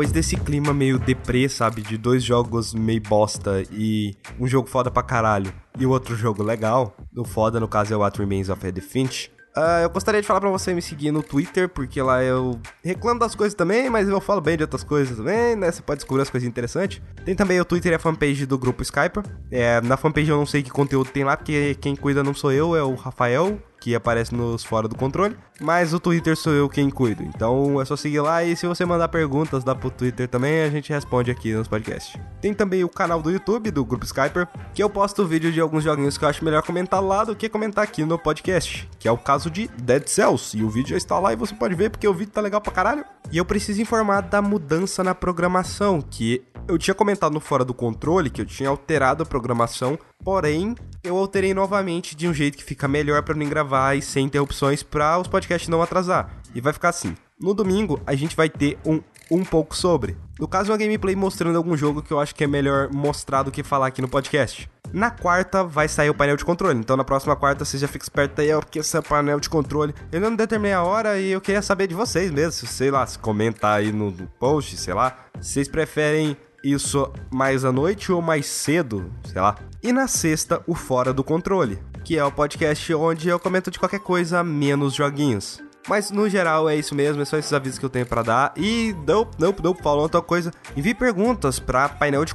Depois desse clima meio deprê, sabe? De dois jogos meio bosta e um jogo foda pra caralho e o outro jogo legal, o foda no caso é o What Remains of Edith Finch, Uh, eu gostaria de falar para você me seguir no Twitter, porque lá eu reclamo das coisas também, mas eu falo bem de outras coisas também, né? Você pode descobrir as coisas interessantes. Tem também o Twitter e a fanpage do grupo Skype. É, na fanpage eu não sei que conteúdo tem lá, porque quem cuida não sou eu, é o Rafael, que aparece nos fora do controle, mas o Twitter sou eu quem cuido. Então é só seguir lá e se você mandar perguntas lá pro Twitter também, a gente responde aqui nos podcasts. Tem também o canal do YouTube do Grupo Skyper, que eu posto vídeo de alguns joguinhos que eu acho melhor comentar lá do que comentar aqui no podcast, que é o caso de Dead Cells, e o vídeo já está lá e você pode ver porque o vídeo tá legal pra caralho. E eu preciso informar da mudança na programação, que eu tinha comentado no fora do controle que eu tinha alterado a programação, porém eu alterei novamente de um jeito que fica melhor para mim gravar e sem interrupções para os podcasts não atrasar. E vai ficar assim. No domingo a gente vai ter um um pouco sobre. No caso, uma gameplay mostrando algum jogo que eu acho que é melhor mostrar do que falar aqui no podcast. Na quarta vai sair o painel de controle, então na próxima quarta você já fica esperto aí, porque esse painel de controle. Eu não determinei a hora e eu queria saber de vocês mesmo, sei lá, se comentar aí no post, sei lá. Vocês preferem isso mais à noite ou mais cedo, sei lá. E na sexta, o Fora do Controle, que é o podcast onde eu comento de qualquer coisa menos joguinhos. Mas no geral é isso mesmo, é só esses avisos que eu tenho para dar. E não, não, não, falando outra coisa, envie perguntas para painel de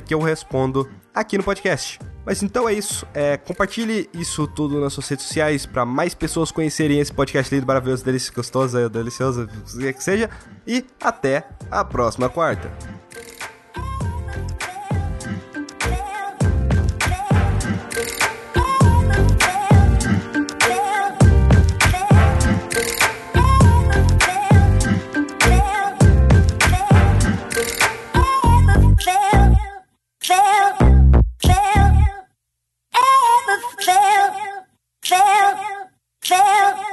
que eu respondo aqui no podcast. Mas então é isso. É, compartilhe isso tudo nas suas redes sociais para mais pessoas conhecerem esse podcast lindo, maravilhoso, delicioso, gostoso, delicioso, que seja. E até a próxima quarta. fell